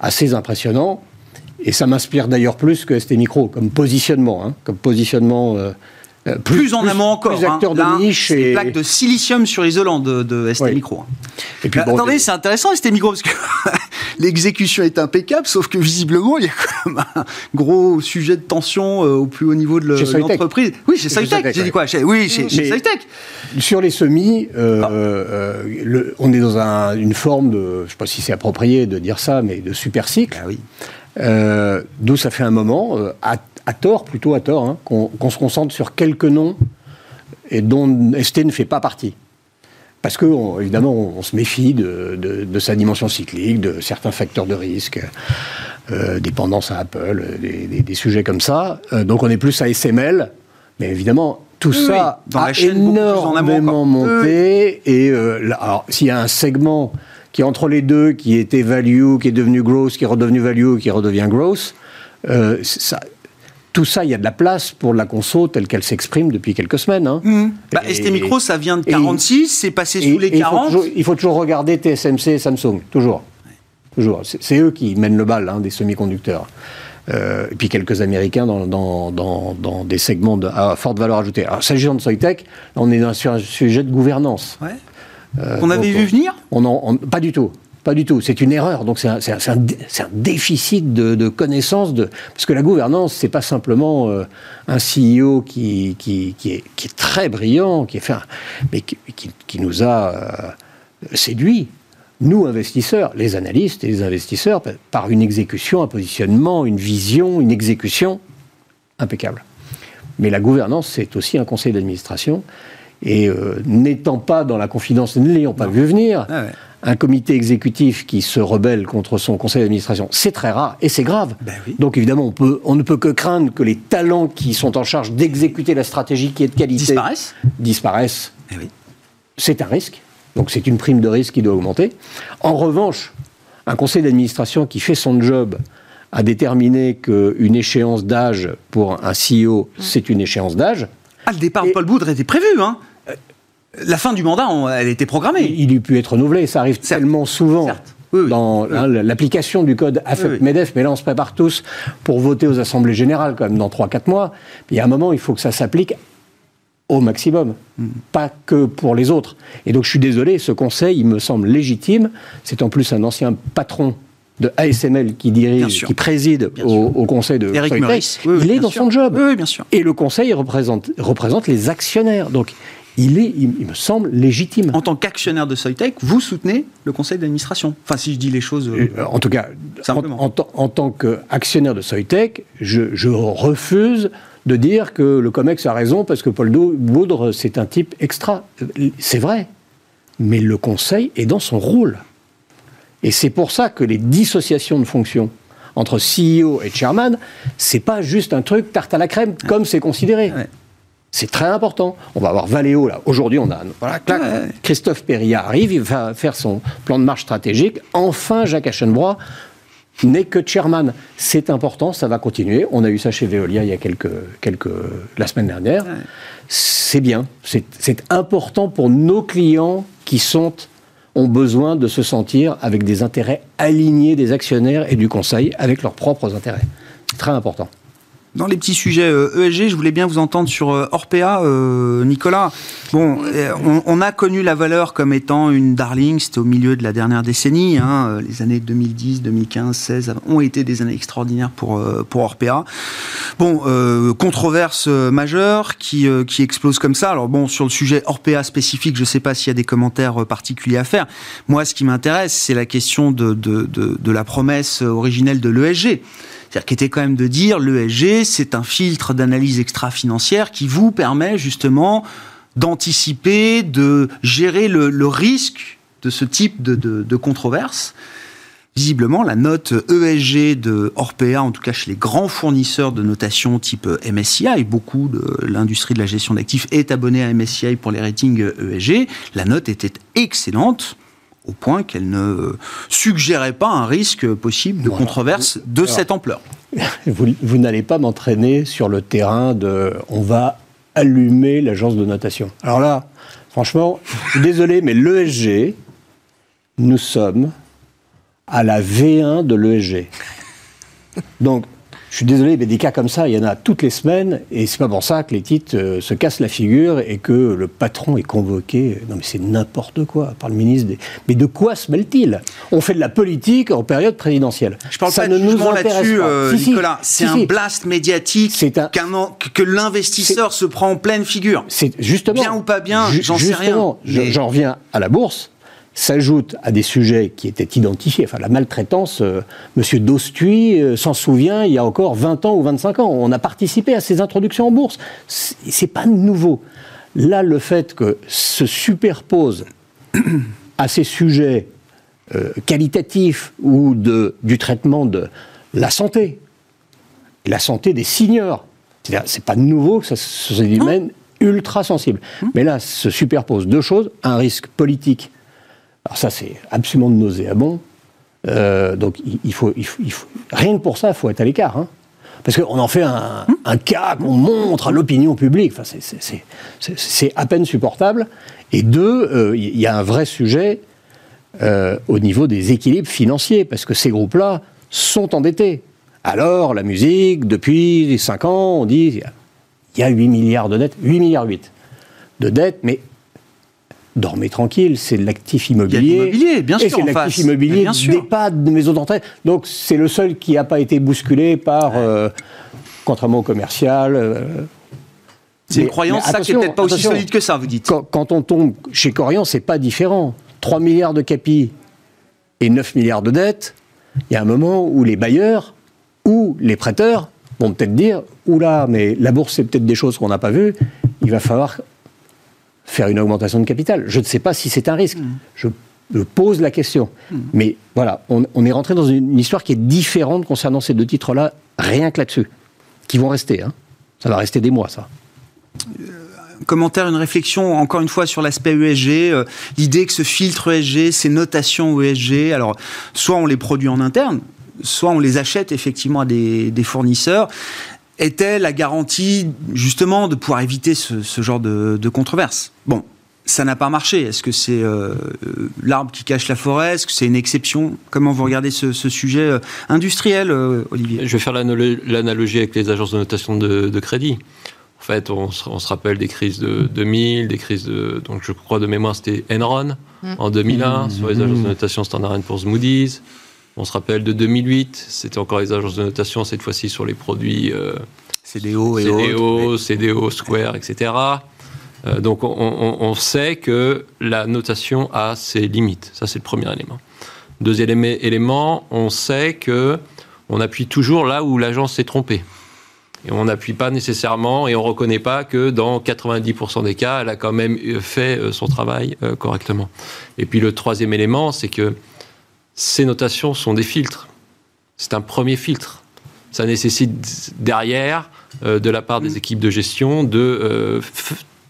assez impressionnant. Et ça m'inspire d'ailleurs plus que ST Micro, comme positionnement. Hein, comme positionnement euh, plus, en amont encore. Plus hein. acteurs de niche. Et... plaques de silicium sur isolant de, de ST Micro. Hein. Et puis, attendez, c'est intéressant ST Micro parce que l'exécution est impeccable, sauf que visiblement, il y a quand même un gros sujet de tension euh, au plus haut niveau de l'entreprise. Oui, chez Soitec. J'ai dit quoi? Oui, chez, chez Sur les semis, euh, ah. on est dans une forme de, je ne sais pas si c'est approprié de dire ça, mais de super cycle. Ah oui. D'où ça fait un moment, à à tort, plutôt à tort, hein, qu'on se concentre sur quelques noms et dont ST ne fait pas partie. Parce que, évidemment, on, se méfie de, sa dimension cyclique, de certains facteurs de risque, euh, dépendance à Apple, des, sujets comme ça. Euh, donc on est plus à SML, mais évidemment, tout ça a énormément monté. Et euh, s'il y a un segment qui est entre les deux, qui était value, qui est devenu growth, qui est redevenu value, qui redevient growth, ça, tout ça, il y a de la place pour la conso telle qu'elle s'exprime depuis quelques semaines. Hein. Mmh. Bah, ST Micro, ça vient de 46, c'est passé sous les 40. Il faut, toujours, regarder TSMC et Samsung, toujours. toujours. C'est eux qui mènent le bal hein, des semi-conducteurs. Euh, et puis quelques Américains dans, dans, des segments de, à forte valeur ajoutée. Alors, s'agissant de Soitec, on est sur un sujet de gouvernance. Ouais. Euh, on avait vu venir on Pas du tout. pas du tout. C'est une erreur. Donc c'est un, un, un, déficit de, de connaissance. De... Parce que la gouvernance, c'est pas simplement euh, un CEO qui, qui, qui, est, qui, est, très brillant, qui est fait mais qui, nous a euh, séduit. Nous, investisseurs, les analystes et les investisseurs, par une exécution, un positionnement, une vision, une exécution impeccable. Mais la gouvernance, c'est aussi un conseil d'administration. Et euh, n'étant pas dans la confidence, ne l'ayant pas vu venir, ah un comité exécutif qui se rebelle contre son conseil d'administration, c'est très rare et c'est grave. Ben Donc évidemment, on, peut, on ne peut que craindre que les talents qui sont en charge d'exécuter la stratégie qui est de qualité disparaissent. disparaissent. Eh c'est un risque. Donc c'est une prime de risque qui doit augmenter. En revanche, un conseil d'administration qui fait son job à déterminer qu'une échéance d'âge pour un CEO, mmh. c'est une échéance d'âge. Ah, le départ de Paul Boudre était prévu, hein la fin du mandat, elle était programmée. Il eût pu être renouvelé, ça arrive tellement souvent. dans hein, l'application du code AFEP-MEDEF, mais là on se prépare tous pour voter aux assemblées générales quand même dans 3-4 mois. Il y a un moment, il faut que ça s'applique au maximum, hmm. pas que pour les autres. Et donc je suis désolé, ce conseil, il me semble légitime. C'est en plus un ancien patron de ASML qui dirige, qui préside au, conseil de Eric il est dans son job. bien sûr. Et le conseil représente, représente les actionnaires. Donc il est, il, me semble, légitime. En tant qu'actionnaire de Soitec, vous soutenez le conseil d'administration Enfin, si je dis les choses. Euh, euh, en tout cas, en, en, tant qu'actionnaire de Soitec, je, je, refuse de dire que le COMEX a raison parce que Paul Boudre, c'est un type extra. C'est vrai. Mais le conseil est dans son rôle. Et c'est pour ça que les dissociations de fonctions entre CEO et chairman, c'est pas juste un truc tarte à la crème comme c'est considéré. C'est très important. On va avoir Valéo, là. Aujourd'hui, on a. Voilà, Christophe Perria arrive, il va faire son plan de marche stratégique. Enfin, Jacques Aschenbrois n'est que chairman. C'est important, ça va continuer. On a eu ça chez Veolia il y a quelques. quelques la semaine dernière. C'est bien. C'est important pour nos clients qui sont ont besoin de se sentir avec des intérêts alignés des actionnaires et du conseil avec leurs propres intérêts. Très important. Dans les petits sujets ESG, euh, e je voulais bien vous entendre sur euh, Orpea, euh, Nicolas. Bon, on, a connu la valeur comme étant une darling, c'était au milieu de la dernière décennie. Hein, les années 2010, 2015, 16 ont été des années extraordinaires pour, pour Orpea. Bon, controverse majeure qui, qui explose comme ça. Alors bon, sur le sujet Orpea spécifique, je ne sais pas s'il y a des commentaires particuliers à faire. Moi, ce qui m'intéresse, c'est la question de, de, de, de la promesse originelle de l'ESG. C'est-à-dire qui était quand même de dire l'ESG, c'est un filtre d'analyse extra-financière qui vous permet justement d'anticiper, de gérer le, risque de ce type de, controverse. Visiblement, la note ESG de Orpea, en tout cas chez les grands fournisseurs de notation type MSCI, beaucoup de l'industrie de la gestion d'actifs est abonnée à MSCI pour les ratings ESG, la note était excellente au point qu'elle ne suggérait pas un risque possible de controverse de cette ampleur. Vous, n'allez pas m'entraîner sur le terrain de on va allumer l'agence de notation. Alors là, franchement, désolé, mais l'ESG, nous sommes à la V1 de l'ESG. Donc, je suis désolé, mais des cas comme ça, il y en a toutes les semaines, et c'est pas pour ça que les titres euh, se cassent la figure et que le patron est convoqué. Non, mais c'est n'importe quoi par le ministre. Des... Mais de quoi se mêle-t-il? On fait de la politique en période présidentielle. Je parle ça pas ne nous là-dessus, euh, Nicolas. c'est un blast médiatique un... que l'investisseur se prend en pleine figure. C'est justement bien ou pas bien, j'en sais rien. J'en reviens à la bourse s'ajoute à des sujets qui étaient identifiés. Enfin, la maltraitance. Euh, Monsieur Dostuy euh, s'en souvient il y a encore 20 ans ou 25 ans. On a participé à ces introductions en bourse. C'est pas nouveau. Là, le fait que se superpose à ces sujets euh, qualitatifs ou de, du traitement de la santé, la santé des seniors, c'est pas nouveau que ça soit des domaines ultra sensibles. Hum. Mais là, se superposent deux choses un risque politique alors ça, c'est absolument nauséabond. Euh, donc il faut, il, faut, rien que pour ça, il faut être à l'écart. Hein. Parce qu'on en fait un, cas qu'on montre à l'opinion publique. Enfin, c'est à peine supportable. Et deux, euh, il y a un vrai sujet euh, au niveau des équilibres financiers, parce que ces groupes-là sont endettés. Alors, la musique, depuis 5 ans, on dit il y a 8 milliards de dettes, 8 milliards 8 de dettes, mais dormez tranquille, c'est l'actif immobilier. l'immobilier, bien sûr. Et c'est l'actif immobilier d'EHPAD, de maisons d'entraide. Donc c'est le seul qui n'a pas été bousculé par, euh, contrairement au commercial. Euh, c'est une croyance, ça, qui n'est peut-être pas aussi solide que ça, vous dites. Quand, on tombe chez Corian, c'est pas différent. 3 milliards de capi et 9 milliards de dettes, il y a un moment où les bailleurs ou les prêteurs vont peut-être dire Oula, mais la bourse, c'est peut-être des choses qu'on n'a pas vues, il va falloir faire une augmentation de capital. Je ne sais pas si c'est un risque. Mm. Je pose la question. Mm. Mais voilà, on, est rentré dans une, histoire qui est différente concernant ces deux titres-là, rien que là-dessus, qui vont rester. Hein. Ça va rester des mois, ça. Euh, commentaire, une réflexion, encore une fois, sur l'aspect ESG, euh, l'idée que ce filtre ESG, ces notations ESG, alors, soit on les produit en interne, soit on les achète effectivement à des, fournisseurs était la garantie justement de pouvoir éviter ce, genre de, de controverse. Bon, ça n'a pas marché. Est-ce que c'est euh, l'arbre qui cache la forêt? Est-ce que c'est une exception? Comment vous regardez ce, sujet euh, industriel, euh, Olivier? Je vais faire l'analogie avec les agences de notation de, crédit. En fait, on se, rappelle des crises de 2000, des crises de. Donc, je crois de mémoire, c'était Enron mm. en 2001, sur les agences de notation Standard Poor's Moody's. On se rappelle de 2008, c'était encore les agences de notation, cette fois-ci sur les produits euh, CDO, et CDO, CDO, Square, etc. Euh, donc on, sait que la notation a ses limites. Ça, c'est le premier élément. Deuxième élément, on sait que on appuie toujours là où l'agence s'est trompée. Et on n'appuie pas nécessairement et on ne reconnaît pas que dans 90% des cas, elle a quand même fait euh, son travail correctement. Et puis le troisième élément, c'est que ces notations sont des filtres. C'est un premier filtre. Ça nécessite derrière, euh, de la part des équipes de gestion, de euh,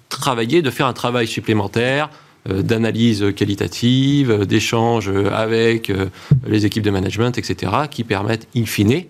travailler, de faire un travail supplémentaire euh, d'analyse qualitative, d'échange avec les équipes de management, etc., qui permettent, in fine,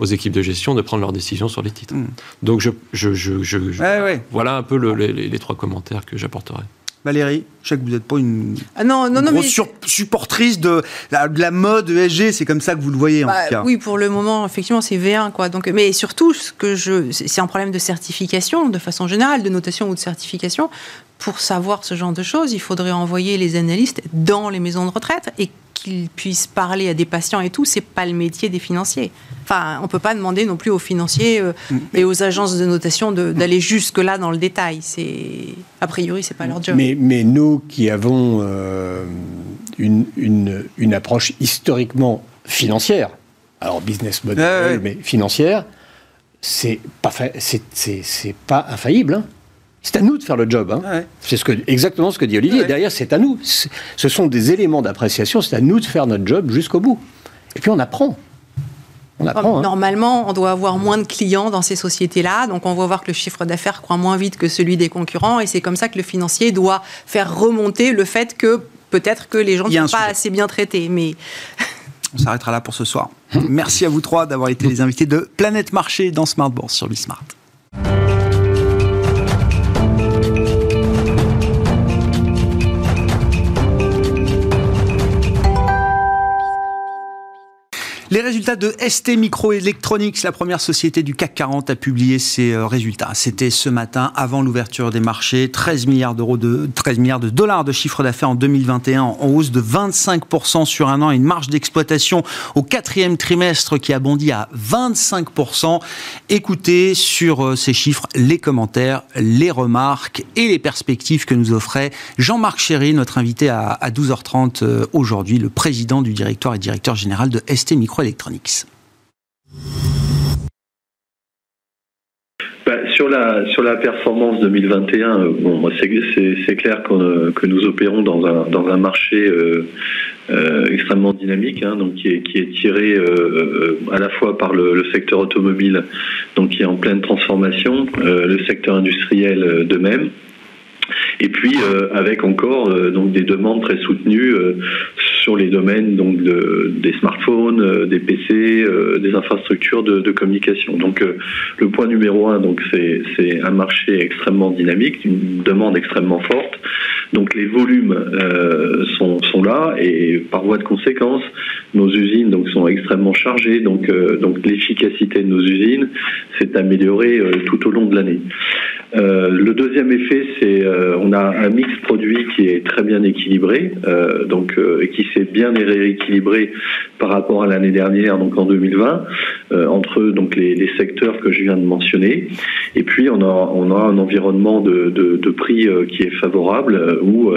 aux équipes de gestion de prendre leurs décisions sur les titres. Hmm. Donc, je, voilà un peu les trois commentaires que j'apporterai. Valérie, je sais que vous n'êtes pas une, ah non, non, grosse supportrice de la, mode ESG, c'est comme ça que vous le voyez en bah, tout cas. Oui, pour le moment, effectivement, c'est V1. Quoi. Donc, mais surtout, ce que je, c'est un problème de certification, de façon générale, de notation ou de certification. Pour savoir ce genre de choses, il faudrait envoyer les analystes dans les maisons de retraite et qu'ils puissent parler à des patients et tout, c'est pas le métier des financiers. Enfin, on peut pas demander non plus aux financiers euh, mm. et aux agences de notation d'aller jusque là dans le détail. C'est a priori, c'est pas leur job. Mais, mais nous qui avons euh, une, une, une, approche historiquement financière, alors business model, mais financière, c'est pas c'est pas infaillible. Hein. C'est à nous de faire le job. Hein. C'est ce que, exactement ce que dit Olivier. Derrière, c'est à nous. Ce sont des éléments d'appréciation. C'est à nous de faire notre job jusqu'au bout. Et puis on apprend. On apprend, hein. Normalement, on doit avoir moins de clients dans ces sociétés-là, donc on va voir que le chiffre d'affaires croît moins vite que celui des concurrents, et c'est comme ça que le financier doit faire remonter le fait que peut-être que les gens ne sont pas assez bien traités. Mais on s'arrêtera là pour ce soir. Merci à vous trois d'avoir été les invités de Planète Marché dans Smart Bourse sur Bismart. Les résultats de ST Microelectronics, la première société du CAC 40, a publié ses euh, résultats. C'était ce matin, avant l'ouverture des marchés, 13 milliards d'euros de 13 milliards de dollars de chiffre d'affaires en 2021, en hausse de 25% sur un an, et une marge d'exploitation au quatrième trimestre qui a bondi à 25%. Écoutez sur euh, ces chiffres les commentaires, les remarques et les perspectives que nous offrait Jean-Marc Chéry, notre invité à 12h30 euh, aujourd'hui, le président du directoire et directeur général de ST Microelectronics. Bah, sur la performance 2021, euh, c'est clair que nous opérons dans un marché euh, euh, extrêmement dynamique, hein, qui est tiré à la fois par le, secteur automobile, donc qui est en pleine transformation, le secteur industriel de même. Et puis avec encore des demandes très soutenues sur les domaines donc des smartphones, des PC, des infrastructures de, communication. Donc le point numéro un, donc c'est un marché extrêmement dynamique, une demande extrêmement forte. Donc les volumes sont, sont là et par voie de conséquence, nos usines donc sont extrêmement chargées. Donc donc l'efficacité de nos usines s'est améliorée tout au long de l'année. Euh, le deuxième effet, c'est euh, on a un mix produit qui est très bien équilibré, euh, donc et qui s'est bien rééquilibré par rapport à l'année dernière, donc en 2020, entre donc les, secteurs que je viens de mentionner. Et puis on a on a un environnement de, de, prix qui est favorable où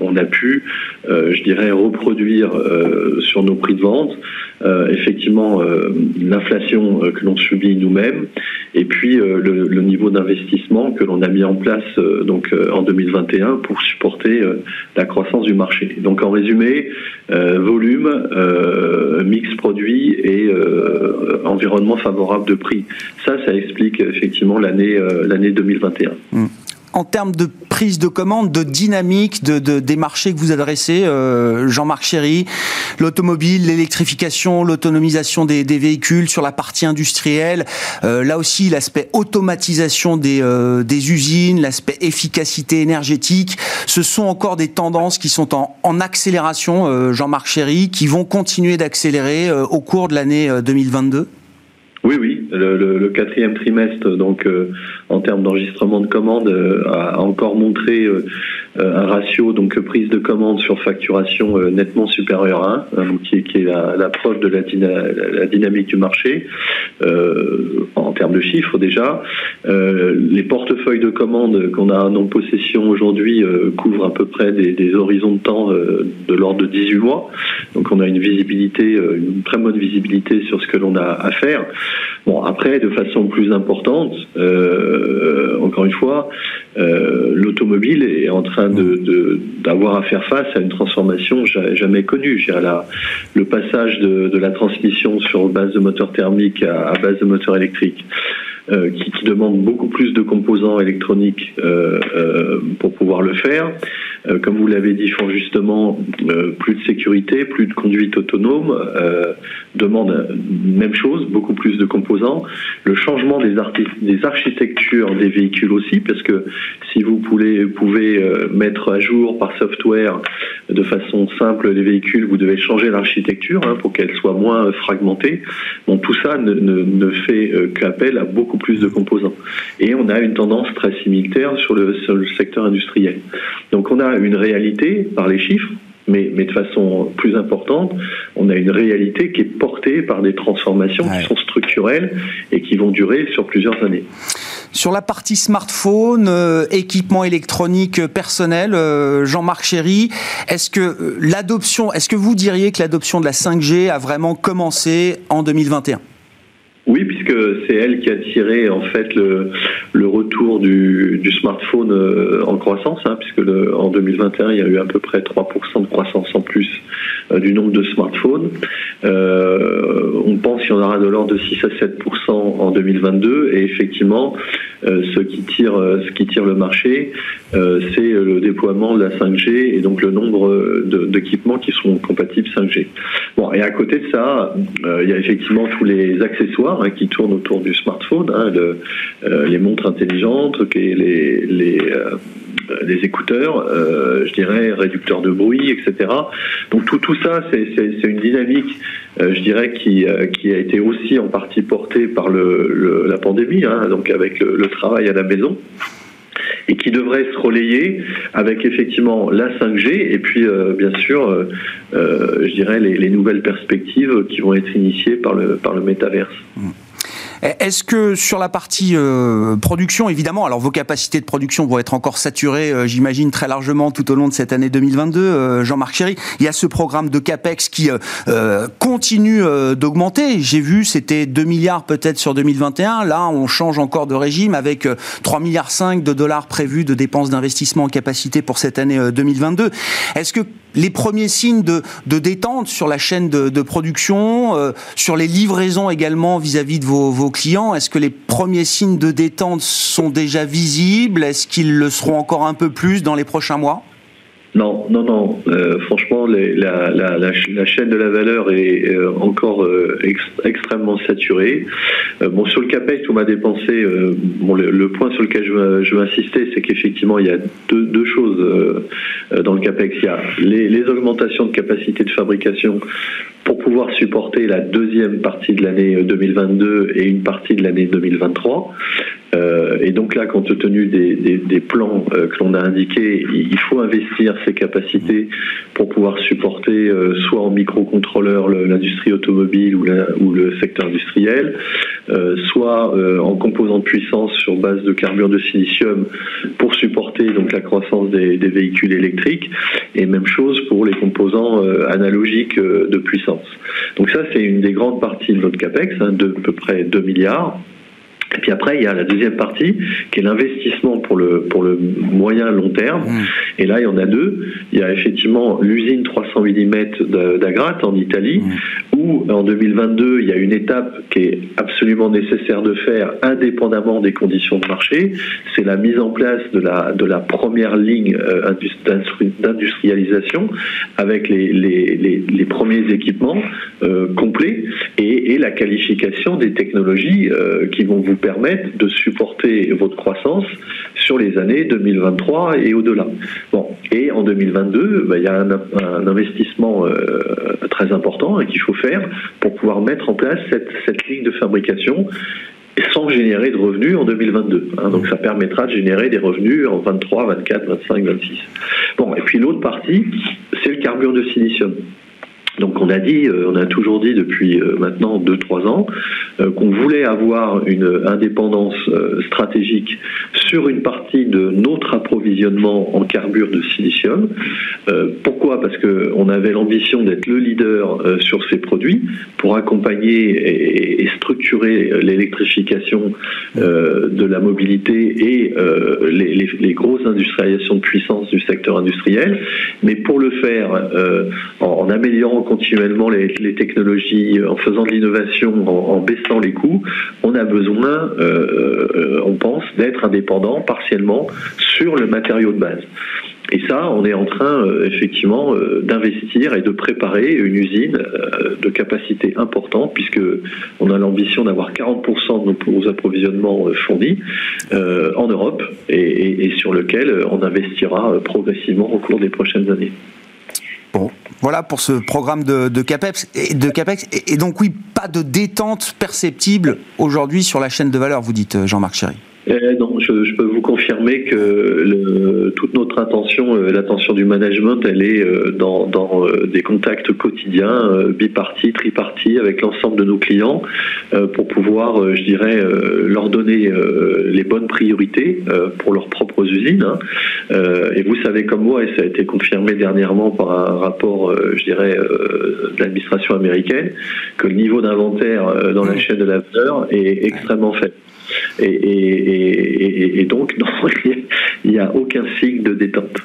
on, a pu, je dirais, reproduire sur nos prix de vente effectivement l'inflation que l'on subit nous-mêmes et puis le, le niveau d'investissement que l'on a mis en place euh, donc euh, en 2021 pour supporter euh, la croissance du marché. Donc en résumé, volume, mix produit et environnement favorable de prix. Ça, ça explique effectivement l'année l'année 2021 en termes de prise de commande, de dynamique de, des marchés que vous adressez, euh, Jean-Marc Chéry, l'automobile, l'électrification, l'autonomisation des, véhicules sur la partie industrielle, euh, là aussi l'aspect automatisation des, euh, des usines, l'aspect efficacité énergétique, ce sont encore des tendances qui sont en, en accélération, Jean-Marc Chéry, qui vont continuer d'accélérer au cours de l'année 2022 oui, le, quatrième trimestre, donc euh, en termes d'enregistrement de commandes, euh, a encore montré euh, un ratio donc prise de commande sur facturation nettement supérieur à 1, hein, qui, est la, preuve de la, la, dynamique du marché en termes de chiffres déjà. les portefeuilles de commandes qu'on a en possession aujourd'hui couvrent à peu près des, horizons de temps de l'ordre de 18 mois, donc on a une visibilité, une très bonne visibilité sur ce que l'on a à faire. Bon, après, de façon plus importante, euh, encore une fois, euh, l'automobile est en train d'avoir à faire face à une transformation jamais connue. La, le passage de, la transmission sur base de moteur thermique à, base de moteur électrique. Euh, qui, qui, demande beaucoup plus de composants électroniques pour pouvoir le faire. Euh, comme vous l'avez dit fort justement, euh, plus de sécurité, plus de conduite autonome, euh, demande même chose, beaucoup plus de composants. Le changement des, des architectures des véhicules aussi, parce que si vous pouvez, pouvez mettre à jour par software de façon simple les véhicules, vous devez changer l'architecture hein, pour qu'elle soit moins fragmentée. Bon, tout ça ne, ne, ne fait qu'appel à beaucoup plus de composants. Et on a une tendance très similaire sur le, sur le secteur industriel. Donc on a une réalité par les chiffres, mais, mais, de façon plus importante, on a une réalité qui est portée par des transformations qui sont structurelles et qui vont durer sur plusieurs années. Sur la partie smartphone, euh, équipement électronique personnel, euh, Jean-Marc Chéry, est-ce que euh, l'adoption, est-ce que vous diriez que l'adoption de la 5G a vraiment commencé en 2021 oui, puisque c'est elle qui a tiré en fait le, le retour du, smartphone euh, en croissance, hein, puisque en 2021 il y a eu à peu près 3% de croissance en plus euh, du nombre de smartphones. Euh, on pense qu'il y en aura de l'ordre de 6 à 7% en 2022, et effectivement, ce qui tire, ce qui tire le marché, c'est le déploiement de la 5G et donc le nombre d'équipements qui sont compatibles 5G. Bon, et à côté de ça, il y a effectivement tous les accessoires Hein, qui tournent autour du smartphone, hein, les montres intelligentes, les, les, euh, les écouteurs, euh, je dirais réducteurs de bruit, etc. Donc tout, tout ça, c'est une dynamique, je dirais, qui, qui a été aussi en partie portée par le, la pandémie, hein, donc avec le, travail à la maison et qui devrait se relayer avec effectivement la 5G et puis bien sûr, je dirais les, les, nouvelles perspectives qui vont être initiées par le par le métaverse. Mmh. Est-ce que sur la partie euh, production, évidemment, alors vos capacités de production vont être encore saturées, euh, j'imagine, très largement tout au long de cette année 2022, euh, Jean-Marc Chéry? Il y a ce programme de CAPEX qui continue d'augmenter. J'ai vu, c'était 2 milliards peut-être sur 2021. Là, on change encore de régime avec 3 milliards 5 de dollars prévus de dépenses d'investissement en capacité pour cette année 2022. Est-ce que les premiers signes de, détente sur la chaîne de, production, euh, sur les livraisons également vis-à-vis de vos, clients. Est-ce que les premiers signes de détente sont déjà visibles? Est-ce qu'ils le seront encore un peu plus dans les prochains mois? Non, non, non. Euh, franchement, la, chaîne de la valeur est euh, encore euh, extrêmement saturée. bon, sur le CAPEX, on m'a dépensé. bon, le, point sur lequel je veux, insister, c'est qu'effectivement, il y a deux, choses dans le CAPEX. Il y a les, les, augmentations de capacité de fabrication pour pouvoir supporter la deuxième partie de l'année 2022 et une partie de l'année 2023. Euh, et donc là, compte tenu des, plans euh, que l'on a indiqués, il faut investir ces capacités pour pouvoir supporter euh, soit en microcontrôleur l'industrie automobile ou, ou, le secteur industriel, soit en composants de puissance sur base de carbure de silicium pour supporter donc la croissance des, véhicules électriques, et même chose pour les composants analogiques de puissance. Donc ça, c'est une des grandes parties de notre capex, hein, de à peu près 2 milliards. Et puis après, il y a la deuxième partie, qui est l'investissement pour le, pour le moyen long terme. Mmh. Et là, il y en a deux. Il y a effectivement l'usine 300 mm d'Agrate en Italie, mmh. où en 2022, il y a une étape qui est absolument nécessaire de faire indépendamment des conditions de marché. C'est la mise en place de la, de la première ligne euh, d'industrialisation avec les, les, les, premiers équipements euh, complets et, et, la qualification des technologies euh, qui vont vous permettre de supporter votre croissance sur les années 2023 et au-delà. Bon, et en 2022, bah, il y a un, investissement euh, très important qu'il faut faire pour pouvoir mettre en place cette, cette ligne de fabrication sans générer de revenus en 2022. Hein. donc ça permettra de générer des revenus en 23, 24, 25, 26. Bon, et puis l'autre partie, c'est le carbure de silicium. Donc on a dit, euh, on a toujours dit depuis euh, maintenant 2-3 ans euh, qu'on voulait avoir une indépendance stratégique sur une partie de notre approvisionnement en carbure de silicium. Pourquoi? Parce qu'on avait l'ambition d'être le leader sur ces produits pour accompagner et structurer l'électrification de la mobilité et les grosses industrialisations de puissance du secteur industriel. Mais pour le faire en améliorant continuellement les, technologies, euh, en faisant de l'innovation, en, baissant les coûts, on a besoin, euh, euh, on pense, d'être indépendant partiellement sur le matériau de base. Et ça, on est en train effectivement d'investir et de préparer une usine de capacité importante, puisque on a l'ambition d'avoir 40% de nos approvisionnements fournis en Europe et, et, sur lequel on investira progressivement au cours des prochaines années. Bon, voilà pour ce programme de, CAPEX. Et. Et, donc oui, pas de détente perceptible aujourd'hui sur la chaîne de valeur, vous dites Jean-Marc Chéry. Eh non, je, peux vous confirmer que le, toute notre intention, euh, l'attention du management, elle est euh, dans, dans euh, des contacts quotidiens, bipartis, tripartis, avec l'ensemble de nos clients, pour pouvoir, je dirais, leur donner les bonnes priorités pour leurs propres usines. Hein. Et vous savez comme moi, et ça a été confirmé dernièrement par un rapport, je dirais, de l'administration américaine, que le niveau d'inventaire dans la chaîne de la valeur est extrêmement faible. Et, donc, il n'y a aucun signe de détente.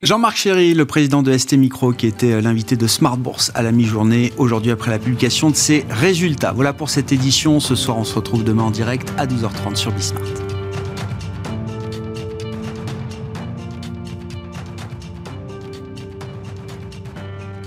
Jean-Marc Chéry, le président de ST Micro, qui était l'invité de Smart Bourse à la mi-journée, aujourd'hui après la publication de ses résultats. Voilà pour cette édition. Ce soir, on se retrouve demain en direct à 12h30 sur Bismart.